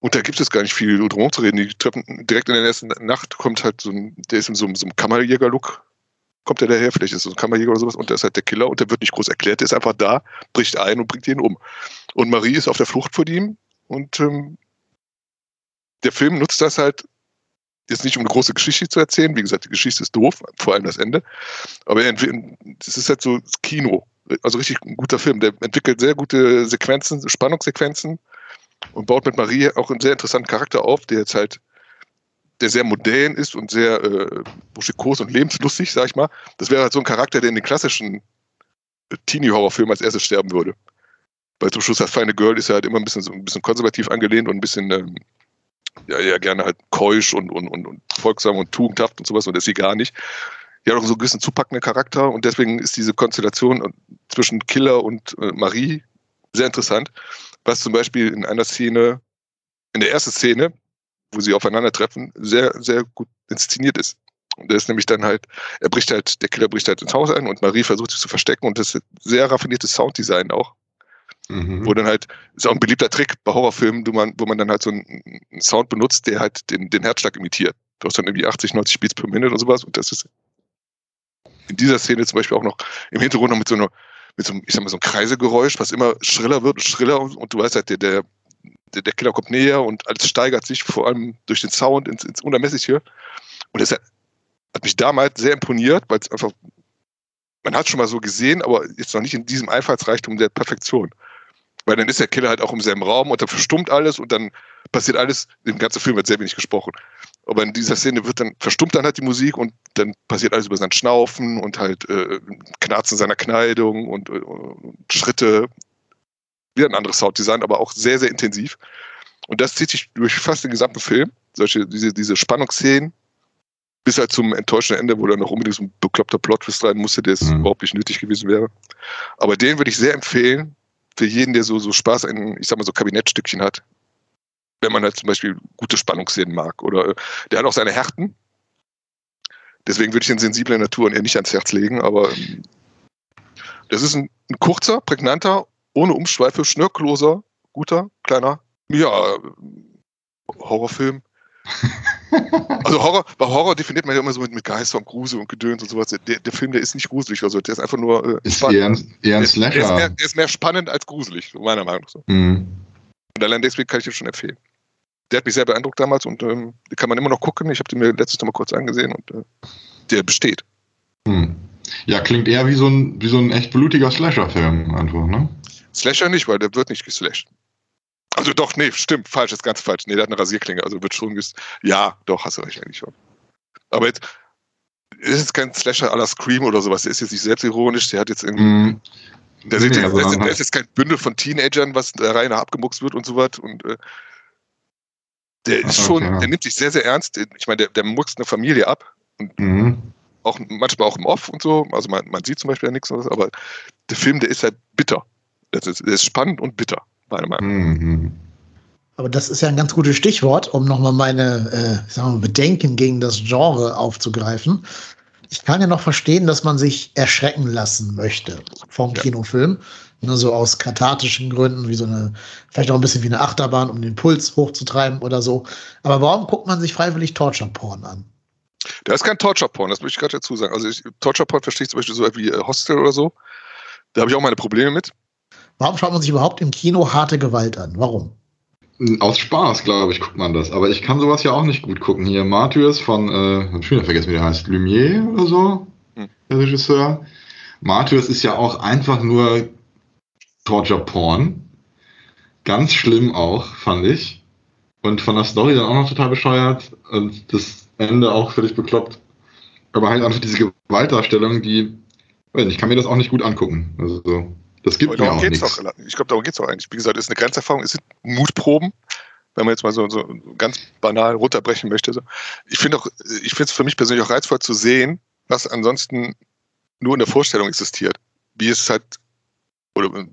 Und da gibt es gar nicht viel drum zu reden. Die treffen direkt in der ersten Nacht kommt halt so ein, der ist in so, so einem Kammerjäger-Look, kommt er daher, vielleicht ist es so ein Kammerjäger oder sowas, und der ist halt der Killer und der wird nicht groß erklärt, der ist einfach da, bricht ein und bringt ihn um. Und Marie ist auf der Flucht vor ihm und ähm, der Film nutzt das halt jetzt nicht um eine große Geschichte zu erzählen. Wie gesagt, die Geschichte ist doof, vor allem das Ende. Aber es ist halt so Kino. Also richtig ein guter Film. Der entwickelt sehr gute Sequenzen, Spannungssequenzen und baut mit Marie auch einen sehr interessanten Charakter auf, der jetzt halt, der sehr modern ist und sehr äh, buschikos und lebenslustig, sag ich mal. Das wäre halt so ein Charakter, der in den klassischen Teenie-Horrorfilmen als erstes sterben würde. Weil zum Schluss das feine Girl ist ja halt immer ein bisschen, so ein bisschen konservativ angelehnt und ein bisschen ähm, ja, ja gerne halt keusch und, und, und, und folgsam und tugendhaft und sowas und ist sie gar nicht. Die hat auch so einen gewissen zupackenden Charakter und deswegen ist diese Konstellation zwischen Killer und äh, Marie sehr interessant. Was zum Beispiel in einer Szene, in der ersten Szene, wo sie aufeinandertreffen, sehr, sehr gut inszeniert ist. Und der ist nämlich dann halt, er bricht halt, der Killer bricht halt ins Haus ein und Marie versucht sich zu verstecken und das ist sehr raffiniertes Sounddesign auch. Mhm. Wo dann halt, ist auch ein beliebter Trick bei Horrorfilmen, wo man, wo man dann halt so einen, Sound benutzt, der halt den, den Herzschlag imitiert. Du hast dann irgendwie 80, 90 Beats per Minute und sowas und das ist in dieser Szene zum Beispiel auch noch im Hintergrund noch mit so einer, mit so einem, ich sag mal, so einem Kreisegeräusch, was immer schriller wird und schriller und du weißt halt, der, der, der Killer kommt näher und alles steigert sich, vor allem durch den Sound ins, ins Unermessliche. Und das hat, mich damals sehr imponiert, weil es einfach, man hat schon mal so gesehen, aber jetzt noch nicht in diesem Einfallsreichtum der Perfektion. Weil dann ist der Killer halt auch im selben Raum und dann verstummt alles und dann passiert alles, im ganzen Film wird sehr wenig gesprochen. Aber in dieser Szene wird dann, verstummt dann halt die Musik und dann passiert alles über sein Schnaufen und halt äh, Knarzen seiner Kleidung und, äh, und Schritte. Wieder ein anderes Sounddesign, aber auch sehr, sehr intensiv. Und das zieht sich durch fast den gesamten Film. Solche, diese, diese Spannungsszenen, bis halt zum enttäuschenden Ende, wo dann noch unbedingt so ein bekloppter Plot-Twist rein musste, der es mhm. überhaupt nicht nötig gewesen wäre. Aber den würde ich sehr empfehlen, für jeden, der so, so Spaß an, ich sag mal, so Kabinettstückchen hat. Wenn man halt zum Beispiel gute Spannungsszenen mag. Oder äh, der hat auch seine Härten. Deswegen würde ich den sensiblen Naturen eher nicht ans Herz legen, aber ähm, das ist ein, ein, kurzer, prägnanter, ohne Umschweife, schnörkelloser, guter, kleiner, ja, Horrorfilm. [LAUGHS] also Horror, bei Horror definiert man ja immer so mit, mit Geister und Grusel und Gedöns und sowas. Der, der Film, der ist nicht gruselig, also der ist einfach nur äh, ist spannend. Eher ein, eher ein Slasher. Der ist, mehr, der ist, mehr, spannend als gruselig, meiner Meinung nach. Mhm. Und allein deswegen kann ich den schon empfehlen. Der hat mich sehr beeindruckt damals und ähm, den kann man immer noch gucken. Ich habe den mir letztes Mal kurz angesehen und äh, der besteht. Mhm. Ja, klingt eher wie so ein, wie so ein echt blutiger Slasher-Film einfach, ne? Slasher nicht, weil der wird nicht geslasht. Also doch, nee, stimmt, falsch, ist ganz falsch. Nee, der hat eine Rasierklinge, also wird schon ges Ja, doch, hast du recht eigentlich schon. Aber jetzt ist es kein Slasher la Scream oder sowas. Der ist jetzt nicht selbstironisch, der hat jetzt irgendwie. Mhm. Der, Nee, sieht, der, der, halt- ist jetzt kein Bündel von Teenagern, was Reihe nach abgemuxt wird und so was. Und äh, der ist Ah, schon, okay. der nimmt sich sehr, sehr ernst. Ich meine, der, der muckst eine Familie ab. Mhm. Auch manchmal auch im Off und so. Also man, man sieht zum Beispiel ja nichts, aber der Film, der ist halt bitter. Das ist, der ist spannend und bitter, meiner Meinung nach. Mhm. Aber das ist ja ein ganz gutes Stichwort, um nochmal meine äh, sagen wir, mal, Bedenken gegen das Genre aufzugreifen. Ich kann ja noch verstehen, dass man sich erschrecken lassen möchte vom Ja. Kinofilm. Nur so aus kathartischen Gründen, wie so eine, vielleicht auch ein bisschen wie eine Achterbahn, um den Puls hochzutreiben oder so. Aber warum guckt man sich freiwillig Torture-Porn an? Da ist kein Torture-Porn, das möchte ich gerade dazu sagen. Also Torture-Porn verstehe ich zum Beispiel so wie äh, Hostel oder so. Da habe ich auch meine Probleme mit. Warum schaut man sich überhaupt im Kino harte Gewalt an? Warum? Aus Spaß, glaube ich, guckt man das. Aber ich kann sowas ja auch nicht gut gucken. Hier Martyrs von, äh, hab ich wieder vergessen, wie der heißt, Lumière oder so, Hm. der Regisseur. Martyrs ist ja auch einfach nur Torture-Porn. Ganz schlimm auch, fand ich. Und von der Story dann auch noch total bescheuert. Und das Ende auch völlig bekloppt. Aber halt einfach diese Gewaltdarstellung, die, weiß nicht, ich kann mir das auch nicht gut angucken. Also, so, das gibt Aber mir auch nichts. doch. Ich glaube, darum geht es auch eigentlich. Wie gesagt, es ist eine Grenzerfahrung, es sind Mutproben, wenn man jetzt mal so, so ganz banal runterbrechen möchte. Ich finde auch, ich finde es für mich persönlich auch reizvoll zu sehen, was ansonsten nur in der Vorstellung existiert. Wie es halt, oder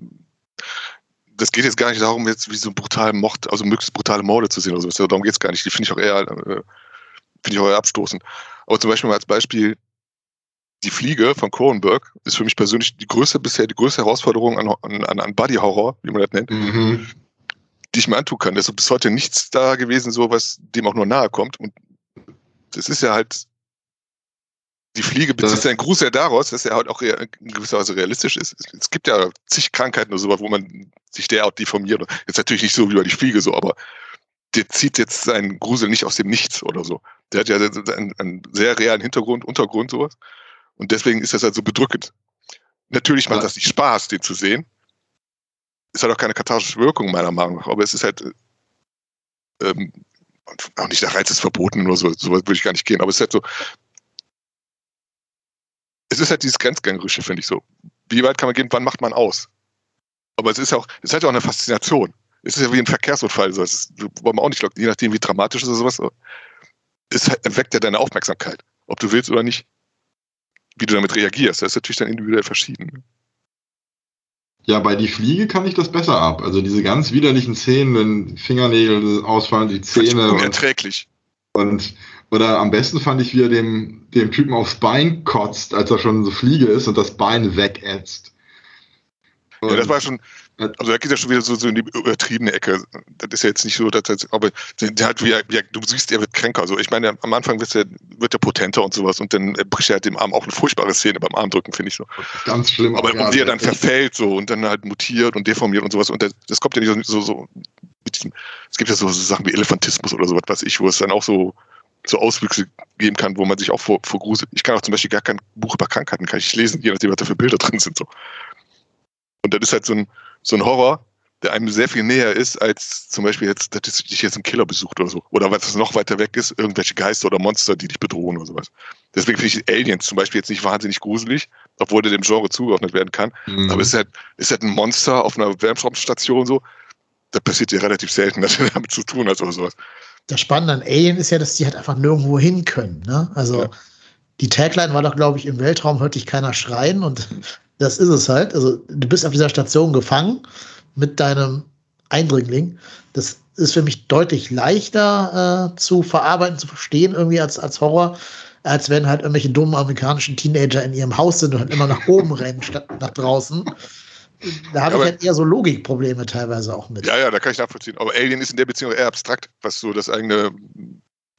das geht jetzt gar nicht darum, jetzt wie so ein brutalen Mord, also möglichst brutale Morde zu sehen oder so. Darum geht es gar nicht. Die finde ich auch eher, äh, finde ich auch eher abstoßend. Aber zum Beispiel mal als Beispiel, die Fliege von Cronenberg ist für mich persönlich die größte, bisher die größte Herausforderung an, an, an Body Horror, wie man das nennt, Mhm. die ich mir antun kann. Da ist bis heute nichts da gewesen, so was dem auch nur nahe kommt. Und das ist ja halt, die Fliege bezieht seinen Gruß ja daraus, dass er halt auch in gewisser Weise realistisch ist. Es, es gibt ja zig Krankheiten oder sowas, wo man sich derart deformiert. Jetzt natürlich nicht so wie bei die Fliege so, aber der zieht jetzt seinen Grusel nicht aus dem Nichts oder so. Der hat ja einen, einen sehr realen Hintergrund, Untergrund, sowas. Und deswegen ist das halt so bedrückend. Natürlich macht Ja. das nicht Spaß, den zu sehen. Es hat auch keine katharsische Wirkung, meiner Meinung nach. Aber es ist halt äh, ähm, auch nicht der Reiz ist verboten oder so, so würde ich gar nicht gehen. Aber es ist halt so, es ist halt dieses Grenzgängerische, finde ich so. Wie weit kann man gehen, wann macht man aus? Aber es ist auch, es hat ja auch eine Faszination. Es ist ja wie ein Verkehrsunfall, so. Es ist, wollen wir auch nicht locken, je nachdem, wie dramatisch es ist oder sowas. Es erweckt ja deine Aufmerksamkeit, ob du willst oder nicht. Wie du damit reagierst, das ist natürlich dann individuell verschieden. Ja, bei die Fliege kann ich das besser ab. Also diese ganz widerlichen Szenen, wenn Fingernägel ausfallen, die Zähne und, unerträglich. und oder am besten fand ich, wie er dem, dem Typen aufs Bein kotzt, als er schon so Fliege ist und das Bein wegätzt. Ja, das war schon, also da geht ja schon wieder so, so in die übertriebene Ecke. Das ist ja jetzt nicht so, dass das, aber der, hat, wie er, wie du siehst, er wird kränker. Also ich meine, am Anfang wird er, wird er potenter und sowas und dann bricht er halt dem Arm auch eine furchtbare Szene beim Armdrücken, finde ich so. ganz schlimm. Aber ja, und wie er dann verfällt so und dann halt mutiert und deformiert und sowas. Und das, das kommt ja nicht so, so, so diesem, es gibt ja so, so Sachen wie Elefantismus oder sowas, weiß ich, wo es dann auch so, so Auswüchse geben kann, wo man sich auch vor, vor gruselt. Ich kann auch zum Beispiel gar kein Buch über Krankheiten kann ich lesen, je nachdem, was da für Bilder drin sind. So. Und das ist halt so ein, so ein Horror, der einem sehr viel näher ist, als zum Beispiel jetzt, dass dich jetzt ein Killer besucht oder so. Oder was noch weiter weg ist, irgendwelche Geister oder Monster, die dich bedrohen oder sowas. Deswegen finde ich Aliens zum Beispiel jetzt nicht wahnsinnig gruselig, obwohl der dem Genre zugeordnet werden kann. Mhm. Aber es ist halt, es ist halt ein Monster auf einer Wärmschraubenstation so. Das passiert ja relativ selten, dass er [LAUGHS] damit zu tun hat oder sowas. Das Spannende an Alien ist ja, dass die halt einfach nirgendwo hin können. Ne? Also Ja. die Tagline war doch, glaube ich, im Weltraum hört dich keiner schreien und das ist es halt. Also du bist auf dieser Station gefangen mit deinem Eindringling. Das ist für mich deutlich leichter äh, zu verarbeiten, zu verstehen irgendwie als, als Horror, als wenn halt irgendwelche dummen amerikanischen Teenager in ihrem Haus sind und halt immer nach oben rennen statt nach draußen. Da habe ich halt eher so Logikprobleme teilweise auch mit. Ja, ja, da kann ich nachvollziehen. Aber Alien ist in der Beziehung eher abstrakt, was so das eigene,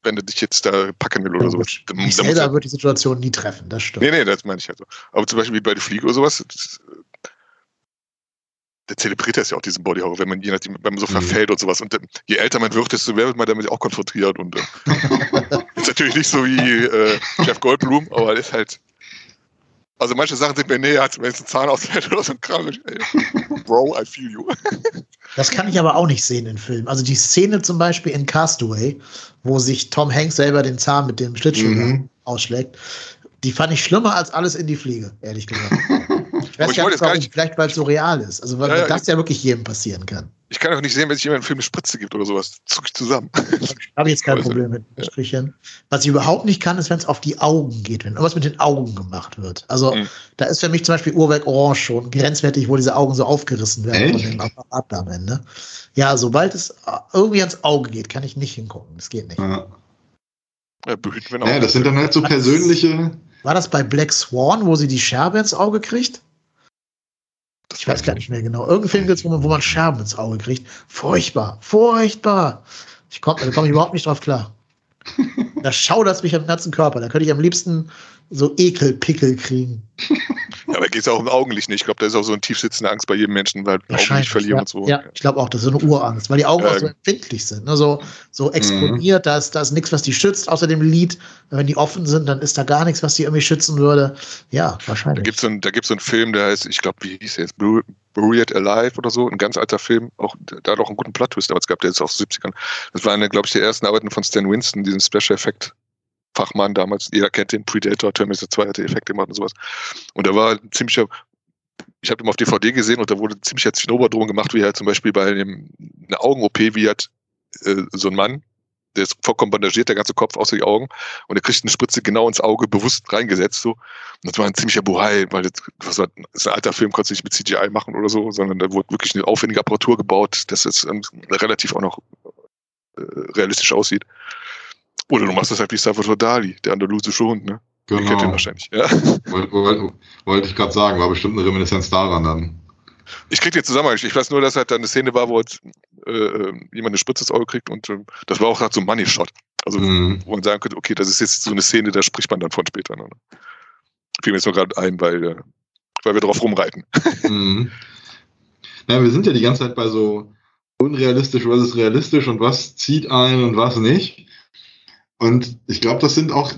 wenn du dich jetzt da packen will oder sowas. Da- Mich da muss selber wird die Situation nie treffen, das stimmt. Nee, nee, das meine ich halt so. Aber zum Beispiel wie bei der Fliege oder sowas, das, äh, der zelebriert das ja auch diesen Body Horror, wenn man je nachdem, wenn man so Mhm. verfällt und sowas. Und äh, je älter man wird, desto mehr wird man damit auch konfrontiert. Und äh, [LAUGHS] ist natürlich nicht so wie äh, Jeff Goldblum, aber ist halt, Also manche Sachen sind mir näher, als wenn es ein Zahn ausfällt oder so ein Kram. Ey, [LAUGHS] Bro, I feel you. Das kann ich aber auch nicht sehen in Filmen. Also die Szene zum Beispiel in Castaway, wo sich Tom Hanks selber den Zahn mit dem Schlittschuh Mhm. ausschlägt, die fand ich schlimmer als alles in die Fliege, ehrlich gesagt. [LAUGHS] Ich weiß ich gar nicht, jetzt gar warum, nicht- vielleicht weil es so real ist. Also weil Ja, ja, das ja wirklich jedem passieren kann. Ich kann auch nicht sehen, wenn sich jemand einen Film eine Spritze gibt oder sowas. Zuck ich zusammen. Habe ich jetzt kein Also, Problem mit Strichen. Was ich überhaupt nicht kann, ist, wenn es auf die Augen geht, wenn irgendwas mit den Augen gemacht wird. Also Mhm. da ist für mich zum Beispiel Urwerk Orange schon grenzwertig, wo diese Augen so aufgerissen werden von dem Apparat da am Ende. Ja, sobald es irgendwie ans Auge geht, kann ich nicht hingucken. Das geht nicht. Ja. Ja, behüten wir noch. ja, das sind dann halt so persönliche. War das bei Black Swan, wo sie die Scherbe ins Auge kriegt? Ich weiß gar nicht mehr genau. Irgendein Film gibt es, wo man, wo man Scherben ins Auge kriegt. Furchtbar, furchtbar. Ich komm, da komme ich überhaupt nicht drauf klar. Da schaudert es mich am ganzen Körper. Da könnte ich am liebsten so Ekelpickel kriegen. Ja, da geht es auch um Augenlicht nicht. Ich glaube, da ist auch so eine tiefsitzende Angst bei jedem Menschen, weil Augenlicht verlieren ja, und so. Ja, ich glaube auch, das ist so eine Urangst, weil die Augen Ja, auch so empfindlich sind. Ne? So, so exponiert, da ist, da ist nichts, was die schützt, außer dem Lied. Wenn die offen sind, dann ist da gar nichts, was die irgendwie schützen würde. Ja, Da wahrscheinlich. gibt es so, einen- da gibt's so einen Film, der heißt, ich glaube, wie hieß der jetzt? Bur- Buried Alive oder so, ein ganz alter Film. Auch, da hat auch einen guten Plot-Twist damals gehabt, der ist aus den 70ern. Das war eine, glaube ich, der ersten Arbeiten von Stan Winston, diesem Special Effect Fachmann damals. Jeder kennt den Predator, Terminator 2 hat die Effekte gemacht und sowas. Und da war ein ziemlicher, ich habe mal auf DVD gesehen und da wurde ein ziemlicher Zinnober gemacht, wie halt zum Beispiel bei einem, einer Augen-OP, wie hat äh, so ein Mann, der ist vollkommen bandagiert, der ganze Kopf außer die Augen und er kriegt eine Spritze genau ins Auge bewusst reingesetzt so. Und das war ein ziemlicher Buhai, weil das, war, das ist ein alter Film, konntest du nicht mit CGI machen oder so, sondern da wurde wirklich eine aufwendige Apparatur gebaut, dass es ähm, relativ auch noch äh, realistisch aussieht. Oder du machst das halt wie Salvador Dali, der andalusische Hund, ne? Ihr kennt Genau. wahrscheinlich. Ja. Wollte [LAUGHS] wollt, wollt ich gerade sagen, war bestimmt eine Reminiszenz daran dann. Ich krieg Zusammenhang. nicht. Ich weiß nur, dass halt da eine Szene war, wo halt, äh, äh, jemand eine Spritze ins Auge kriegt und ähm, das war auch halt so ein Money Shot. Also Mhm. wo man sagen könnte, okay, das ist jetzt so eine Szene, da spricht man dann von später. Ne? Fiel mir jetzt nur gerade ein, weil, äh, weil wir drauf rumreiten. [LAUGHS] Mhm. Ja, wir sind ja die ganze Zeit bei so unrealistisch, was ist realistisch und was zieht ein und was nicht. Und ich glaube, das sind auch,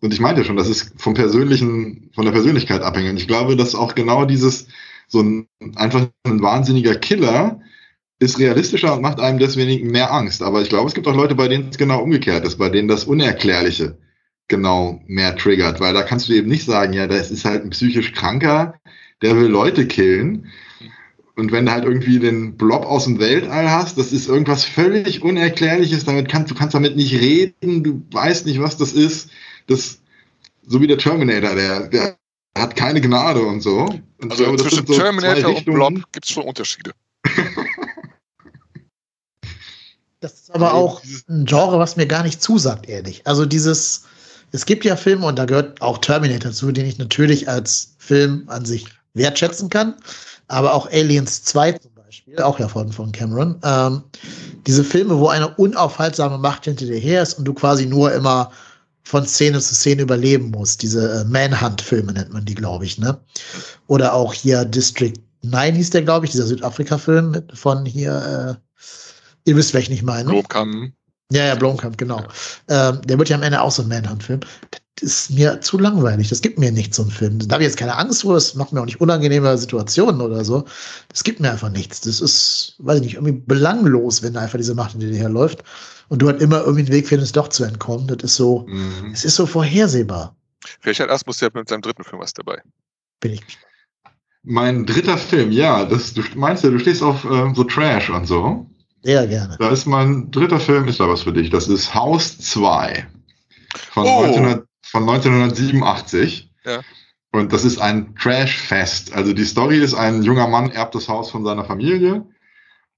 und ich meinte schon, das ist vom persönlichen, von der Persönlichkeit abhängig. Und ich glaube, dass auch genau dieses, so ein, einfach ein wahnsinniger Killer ist realistischer und macht einem deswegen mehr Angst. Aber ich glaube, es gibt auch Leute, bei denen es genau umgekehrt ist, bei denen das Unerklärliche genau mehr triggert, weil da kannst du eben nicht sagen, ja, das ist halt ein psychisch Kranker, der will Leute killen. Und wenn du halt irgendwie den Blob aus dem Weltall hast, das ist irgendwas völlig Unerklärliches, damit kannst du kannst damit nicht reden, du weißt nicht, was das ist. Das, so wie der Terminator, der, der hat keine Gnade und so. Und Also glaube, das zwischen so Terminator und. Blob gibt es schon Unterschiede. [LAUGHS] Das ist aber Ja, auch ein Genre, was mir gar nicht zusagt, ehrlich. Also dieses, es gibt ja Filme und da gehört auch Terminator zu, den ich natürlich als Film an sich wertschätzen kann, aber auch Aliens 2 zum Beispiel, auch ja von, von Cameron. Ähm, diese Filme, wo eine unaufhaltsame Macht hinter dir her ist und du quasi nur immer von Szene zu Szene überleben musst. Diese äh, Manhunt-Filme nennt man die, glaube ich, ne? Oder auch hier District 9 hieß der, glaube ich, dieser Südafrika-Film von hier, äh, ihr wisst, welchen ich meine. Blomkamp. Ja, ja, Blomkamp, genau. Ähm, der wird ja am Ende auch so ein Manhunt-Film. Das ist mir zu langweilig. Das gibt mir nicht so einen Film. Da habe ich jetzt keine Angst vor. Das macht mir auch nicht unangenehme Situationen oder so. Das gibt mir einfach nichts. Das ist, weiß ich nicht, irgendwie belanglos, wenn da einfach diese Macht hinter dir herläuft und du halt immer irgendwie einen Weg findest, doch zu entkommen. Das ist so, Mhm. es ist so vorhersehbar. Richard Asmus ja mit seinem dritten Film was dabei. Bin ich. Mein dritter Film, ja, das, du meinst ja, du stehst auf ähm, so Trash und so. Sehr gerne. Da ist mein dritter Film, ist da was für dich. Das ist Haus 2 von, Oh. 1900, von 1987. Ja. Und das ist ein Trash-Fest. Also die Story ist, ein junger Mann erbt das Haus von seiner Familie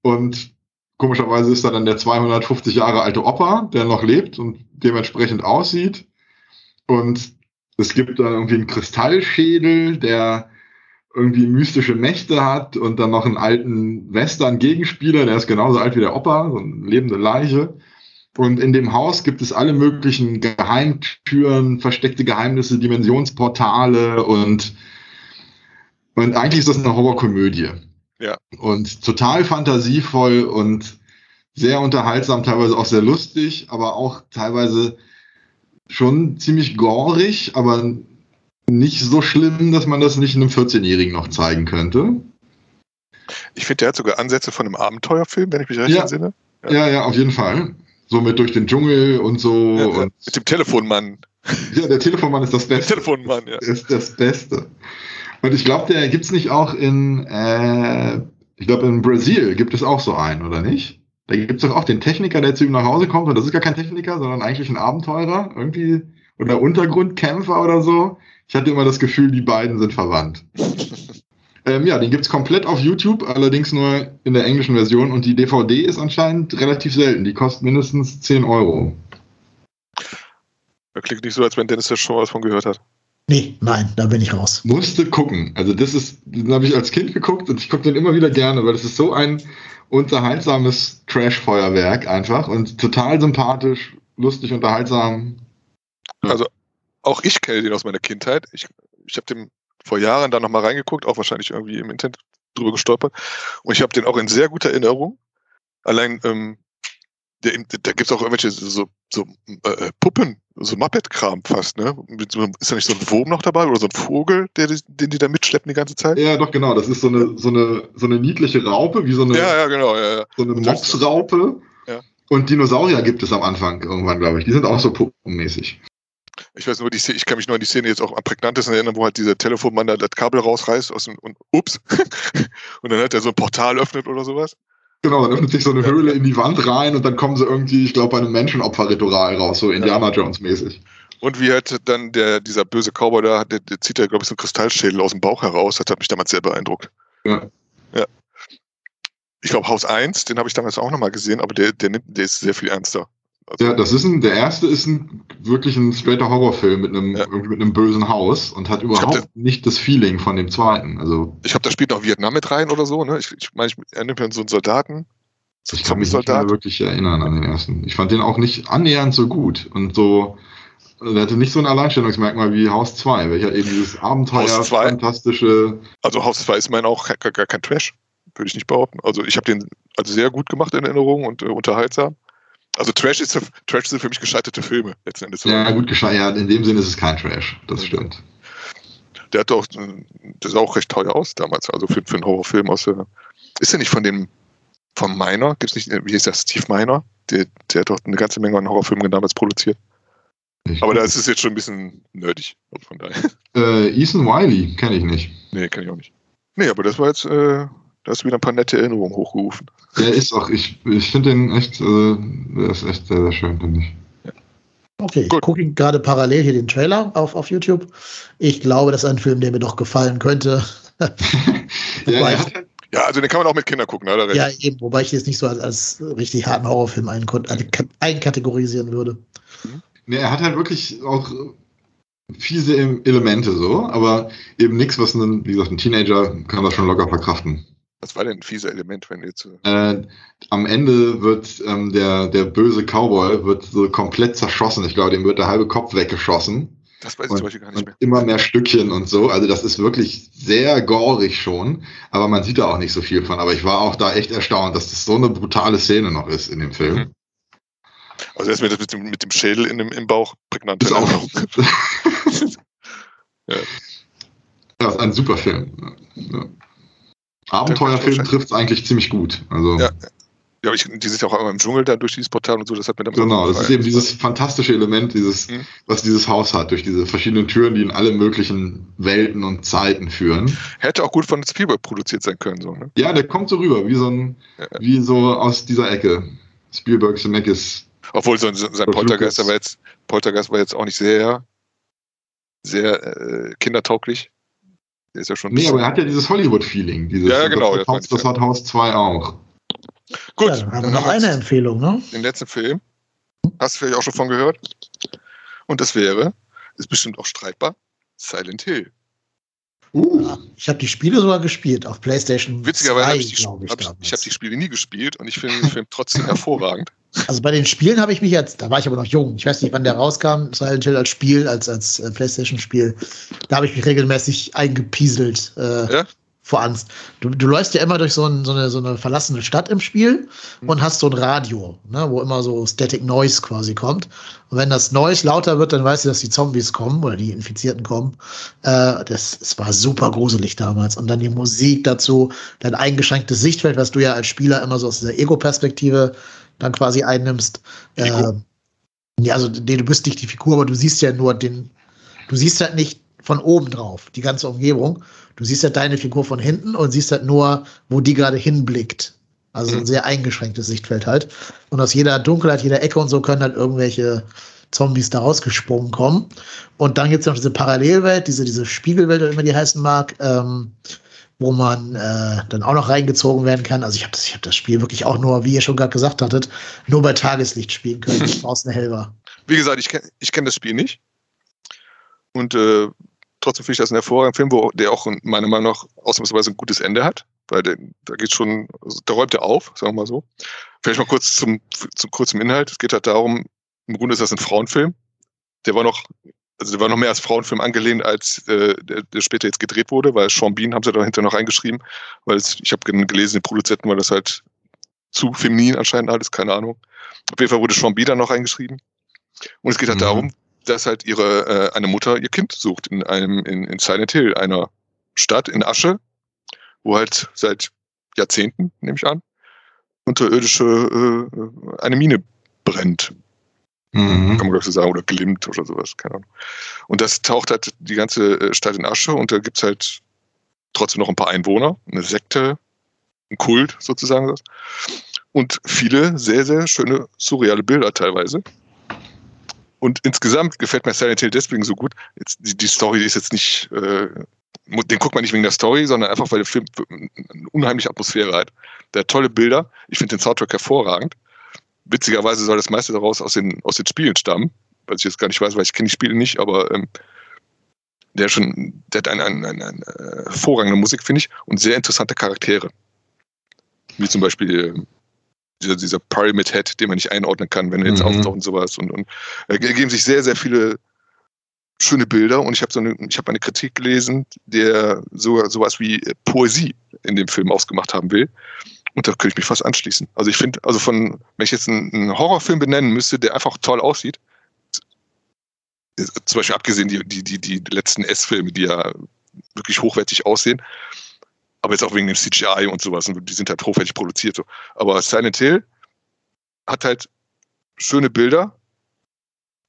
und komischerweise ist da dann der 250 Jahre alte Opa, der noch lebt und dementsprechend aussieht. Und es gibt dann irgendwie einen Kristallschädel, der irgendwie mystische Mächte hat und dann noch einen alten Western-Gegenspieler, der ist genauso alt wie der Opa, so eine lebende Leiche. Und in dem Haus gibt es alle möglichen Geheimtüren, versteckte Geheimnisse, Dimensionsportale und, und eigentlich ist das eine Horrorkomödie. Ja. Und total fantasievoll und sehr unterhaltsam, teilweise auch sehr lustig, aber auch teilweise schon ziemlich gorig, aber nicht so schlimm, dass man das nicht einem 14-Jährigen noch zeigen könnte. Ich finde, der hat sogar Ansätze von einem Abenteuerfilm, wenn ich mich recht Ja. entsinne. Ja. Ja, ja, auf jeden Fall. So mit durch den Dschungel und so. Ja, und, mit dem Telefonmann. ja, der Telefonmann ist das Der Beste. Telefonmann, ja. ist das Beste. Und ich glaube, der gibt's nicht auch in, äh, ich glaube, in Brasil gibt es auch so einen, oder nicht? Da gibt's doch auch den Techniker, der zu ihm nach Hause kommt, und das ist gar kein Techniker, sondern eigentlich ein Abenteurer, irgendwie, oder Untergrundkämpfer oder so. Ich hatte immer das Gefühl, die beiden sind verwandt. [LAUGHS] ähm, ja, den gibt's komplett auf YouTube, allerdings nur in der englischen Version, und die DVD ist anscheinend relativ selten. Die kostet mindestens 10 Euro. Da klingt nicht so, als wenn Dennis da schon was von gehört hat. Nee, nein, da bin ich raus. musste gucken. Also das ist, den habe ich als Kind geguckt und ich gucke den immer wieder gerne, weil das ist so ein unterhaltsames Trash-Feuerwerk einfach und total sympathisch, lustig, unterhaltsam. Auch ich kenne den aus meiner Kindheit. Ich, ich habe den vor Jahren da nochmal reingeguckt, auch wahrscheinlich irgendwie im Internet drüber gestolpert. Und ich habe den auch in sehr guter Erinnerung. Allein, ähm, der, da gibt es auch irgendwelche so, so äh, Puppen, so Muppet-Kram fast, ne? Ist da nicht so ein Wurm noch dabei oder so ein Vogel, der, den die da mitschleppen die ganze Zeit? Ja, doch, genau. Das ist so eine, so eine, so eine niedliche Raupe, wie so eine, Ja, ja, genau. Ja, ja. so eine Mopsraupe. Ja. Und Dinosaurier gibt es am Anfang irgendwann, glaube ich. Die sind auch so puppenmäßig. Ich weiß nur, die Szene, ich kann mich nur an die Szene jetzt auch am prägnantesten erinnern, wo halt dieser Telefonmann da das Kabel rausreißt aus dem, und ups. [LAUGHS] und dann hat er so ein Portal öffnet oder sowas. Genau, dann öffnet sich so eine Ja. Höhle in die Wand rein und dann kommen sie irgendwie, ich glaube, bei einem Menschenopferritual raus, so Indiana Jones mäßig. Und wie halt dann der, dieser böse Cowboy da, der, der zieht ja, glaube ich, so einen Kristallschädel aus dem Bauch heraus. Das hat mich damals sehr beeindruckt. Ja. Ja. Ich glaube, Haus 1, den habe ich damals auch nochmal gesehen, aber der, der, nimmt, der ist sehr viel ernster. Also, Ja, das ist ein, der erste ist ein wirklich ein straighter Horrorfilm mit einem, Ja. mit einem bösen Haus und hat überhaupt das- nicht das Feeling von dem zweiten. Also ich habe da spielt noch Vietnam mit rein oder so, ne? Ich, ich meine, ich erinnere mich an so einen Soldaten. So ich kann mich nicht mehr wirklich erinnern an den ersten. Ich fand den auch nicht annähernd so gut und so. Der hatte nicht so ein Alleinstellungsmerkmal wie Haus 2, welcher eben dieses Abenteuer, Haus 2? fantastische. Also Haus 2 ist mein auch gar, gar kein Trash, würde ich nicht behaupten. Also ich habe den also sehr gut gemacht in Erinnerung und äh, unterhaltsam. Also Trash ist, Trash sind für mich gescheiterte Filme letzten Endes. Ja, gut gescheit. Ja, in dem Sinne ist es kein Trash. Das Mhm. stimmt. Der hat auch, das sah auch recht teuer aus damals, also für, für einen Horrorfilm aus der. Ist der nicht von dem, vom Miner? Gibt es nicht, wie hieß der, Steve Miner? Der, der hat doch eine ganze Menge an Horrorfilmen damals produziert. Ich, Aber da ist es jetzt schon ein bisschen nerdig. Also von daher. äh, Ethan Wiley kenne ich nicht. Nee, kann ich auch nicht. Nee, aber das war jetzt, äh, da hast du wieder ein paar nette Erinnerungen hochgerufen. Der ist auch, ich, ich finde den echt, äh, der ist echt sehr, sehr schön, finde ich. Okay, ich Gut. gucke gerade parallel hier den Trailer auf, auf YouTube. Ich glaube, das ist ein Film, der mir doch gefallen könnte. [LAUGHS] Ja, halt Ja, also den kann man auch mit Kindern gucken, ne? Da hat er Ja, eben, wobei ich jetzt nicht so als, als richtig harten Horrorfilm einkategorisieren würde. Nee, er hat halt wirklich auch fiese Elemente so, aber eben nichts, was ein, wie gesagt, ein Teenager kann das schon locker verkraften. Was war denn ein fieser Element, wenn jetzt. Äh, Äh, am Ende wird ähm, der, der böse Cowboy wird so komplett zerschossen. Ich glaube, dem wird der halbe Kopf weggeschossen. das weiß ich Und, zum Beispiel gar nicht und mehr. immer mehr Stückchen und so. Also das ist wirklich sehr gorig schon, aber man sieht da auch nicht so viel von. Aber ich war auch da echt erstaunt, dass das so eine brutale Szene noch ist in dem Film. Mhm. Also erst mit, mit, dem, mit dem Schädel in dem, im Bauch prägnant. Ist auch [LAUGHS] Ja. Ja, ist ein super Film. Ja. Abenteuerfilm trifft es eigentlich ziemlich gut. Also Ja. Ja, aber ich, die sind ja auch immer im Dschungel da durch dieses Portal und so, das hat mir dann genau, das ist eben dieses fantastische Element, dieses, Mhm. was dieses Haus hat, durch diese verschiedenen Türen, die in alle möglichen Welten und Zeiten führen. Hätte auch gut von Spielberg produziert sein können, so, ne? Ja, der kommt so rüber, wie so ein, Ja. wie so aus dieser Ecke. Spielberg Zemeckis. Obwohl sein, sein Oder Poltergeist Lucas. war jetzt, Poltergeist war jetzt auch nicht sehr, sehr äh, kindertauglich. Der ist ja schon. Nee, aber er hat ja dieses Hollywood-Feeling. Dieses, Ja, genau, Das, das hat Haus, das hat Haus 2 auch. Gut, ja, dann haben wir dann noch eine Empfehlung, ne? den letzten Film. Hast du vielleicht auch schon von gehört? Und das wäre, ist bestimmt auch streitbar, Silent Hill. Uh, Ich habe die Spiele sogar gespielt auf PlayStation Witzigerweise 2, habe ich, die, ich. hab ich, habe die Spiele nie gespielt und ich finde den Film trotzdem [LAUGHS] hervorragend. Also bei den Spielen habe ich mich jetzt, da war ich aber noch jung, ich weiß nicht, wann der rauskam, Silent Hill als Spiel, als, als äh, Playstation-Spiel, da habe ich mich regelmäßig eingepieselt. Äh, Ja? Vor Angst. Du, du läufst ja immer durch so, ein, so, eine, so eine verlassene Stadt im Spiel mhm. und hast so ein Radio, ne, wo immer so Static Noise quasi kommt. Und wenn das Noise lauter wird, dann weißt du, dass die Zombies kommen oder die Infizierten kommen. Äh, das, das war super gruselig damals. Und dann die Musik dazu, dein eingeschränktes Sichtfeld, was du ja als Spieler immer so aus dieser Ego-Perspektive dann quasi einnimmst. Äh, ja, also nee, du bist nicht die Figur, aber du siehst ja nur den, du siehst halt nicht von oben drauf, die ganze Umgebung. Du siehst halt deine Figur von hinten und siehst halt nur, wo die gerade hinblickt. Also mhm. ein sehr eingeschränktes Sichtfeld halt. Und aus jeder Dunkelheit, jeder Ecke und so können halt irgendwelche Zombies da rausgesprungen kommen. Und dann gibt es noch diese Parallelwelt, diese, diese Spiegelwelt, wie immer die heißen mag, ähm, wo man äh, dann auch noch reingezogen werden kann. Also ich habe das, hab das Spiel wirklich auch nur, wie ihr schon gerade gesagt hattet, nur bei Tageslicht spielen können, [LAUGHS] draußen hell war. Wie gesagt, ich kenne ich kenn das Spiel nicht. Und äh, trotzdem finde ich das ein hervorragender Film, wo der auch meiner Meinung nach ausnahmsweise ein gutes Ende hat. Weil der, da geht schon, also da räumt er auf, sagen wir mal so. Vielleicht mal kurz zum, zum kurzen Inhalt. Es geht halt darum, im Grunde ist das ein Frauenfilm. Der war noch, also der war noch mehr als Frauenfilm angelehnt, als äh, der, der später jetzt gedreht wurde, weil Sean Bean haben sie dahinter noch eingeschrieben, weil es, ich habe gelesen, die Produzenten war das halt zu feminin anscheinend alles, keine Ahnung. Auf jeden Fall wurde Sean Bean dann noch eingeschrieben. Und es geht halt mhm. darum, dass halt ihre äh, eine Mutter ihr Kind sucht in einem in, in Silent Hill, einer Stadt in Asche, wo halt seit Jahrzehnten, nehme ich an, unterirdische äh, eine Mine brennt. Mhm. Kann man glaube ich so sagen, oder glimmt oder sowas, keine Ahnung. Und das taucht halt die ganze äh, Stadt in Asche und da gibt's halt trotzdem noch ein paar Einwohner, eine Sekte, ein Kult sozusagen. Und viele sehr, sehr schöne surreale Bilder teilweise. Und insgesamt gefällt mir Silent Hill deswegen so gut. Jetzt, die, die Story ist jetzt nicht, äh, den guckt man nicht wegen der Story, sondern einfach, weil der Film eine unheimliche Atmosphäre hat. Der hat tolle Bilder. Ich finde den Soundtrack hervorragend. Witzigerweise soll das meiste daraus aus den, aus den Spielen stammen. Was ich jetzt gar nicht weiß, weil ich kenne die Spiele nicht, aber ähm, der schon, der hat eine, eine, eine, eine hervorragende Musik, finde ich, und sehr interessante Charaktere. Wie zum Beispiel äh, dieser, dieser Pyramid Head, den man nicht einordnen kann, wenn er jetzt mhm. auftaucht und sowas. Und, und äh, ergeben sich sehr, sehr viele schöne Bilder. Und ich habe so eine, ich habe eine Kritik gelesen, der sogar sowas wie äh, Poesie in dem Film ausgemacht haben will. Und da könnte ich mich fast anschließen. Also ich finde, also von, wenn ich jetzt einen, einen, Horrorfilm benennen müsste, der einfach toll aussieht, zum Beispiel abgesehen die, die, die, die letzten S-Filme, die ja wirklich hochwertig aussehen, aber jetzt auch wegen dem CGI und sowas. Und die sind halt hochwertig produziert. So. Aber Silent Hill hat halt schöne Bilder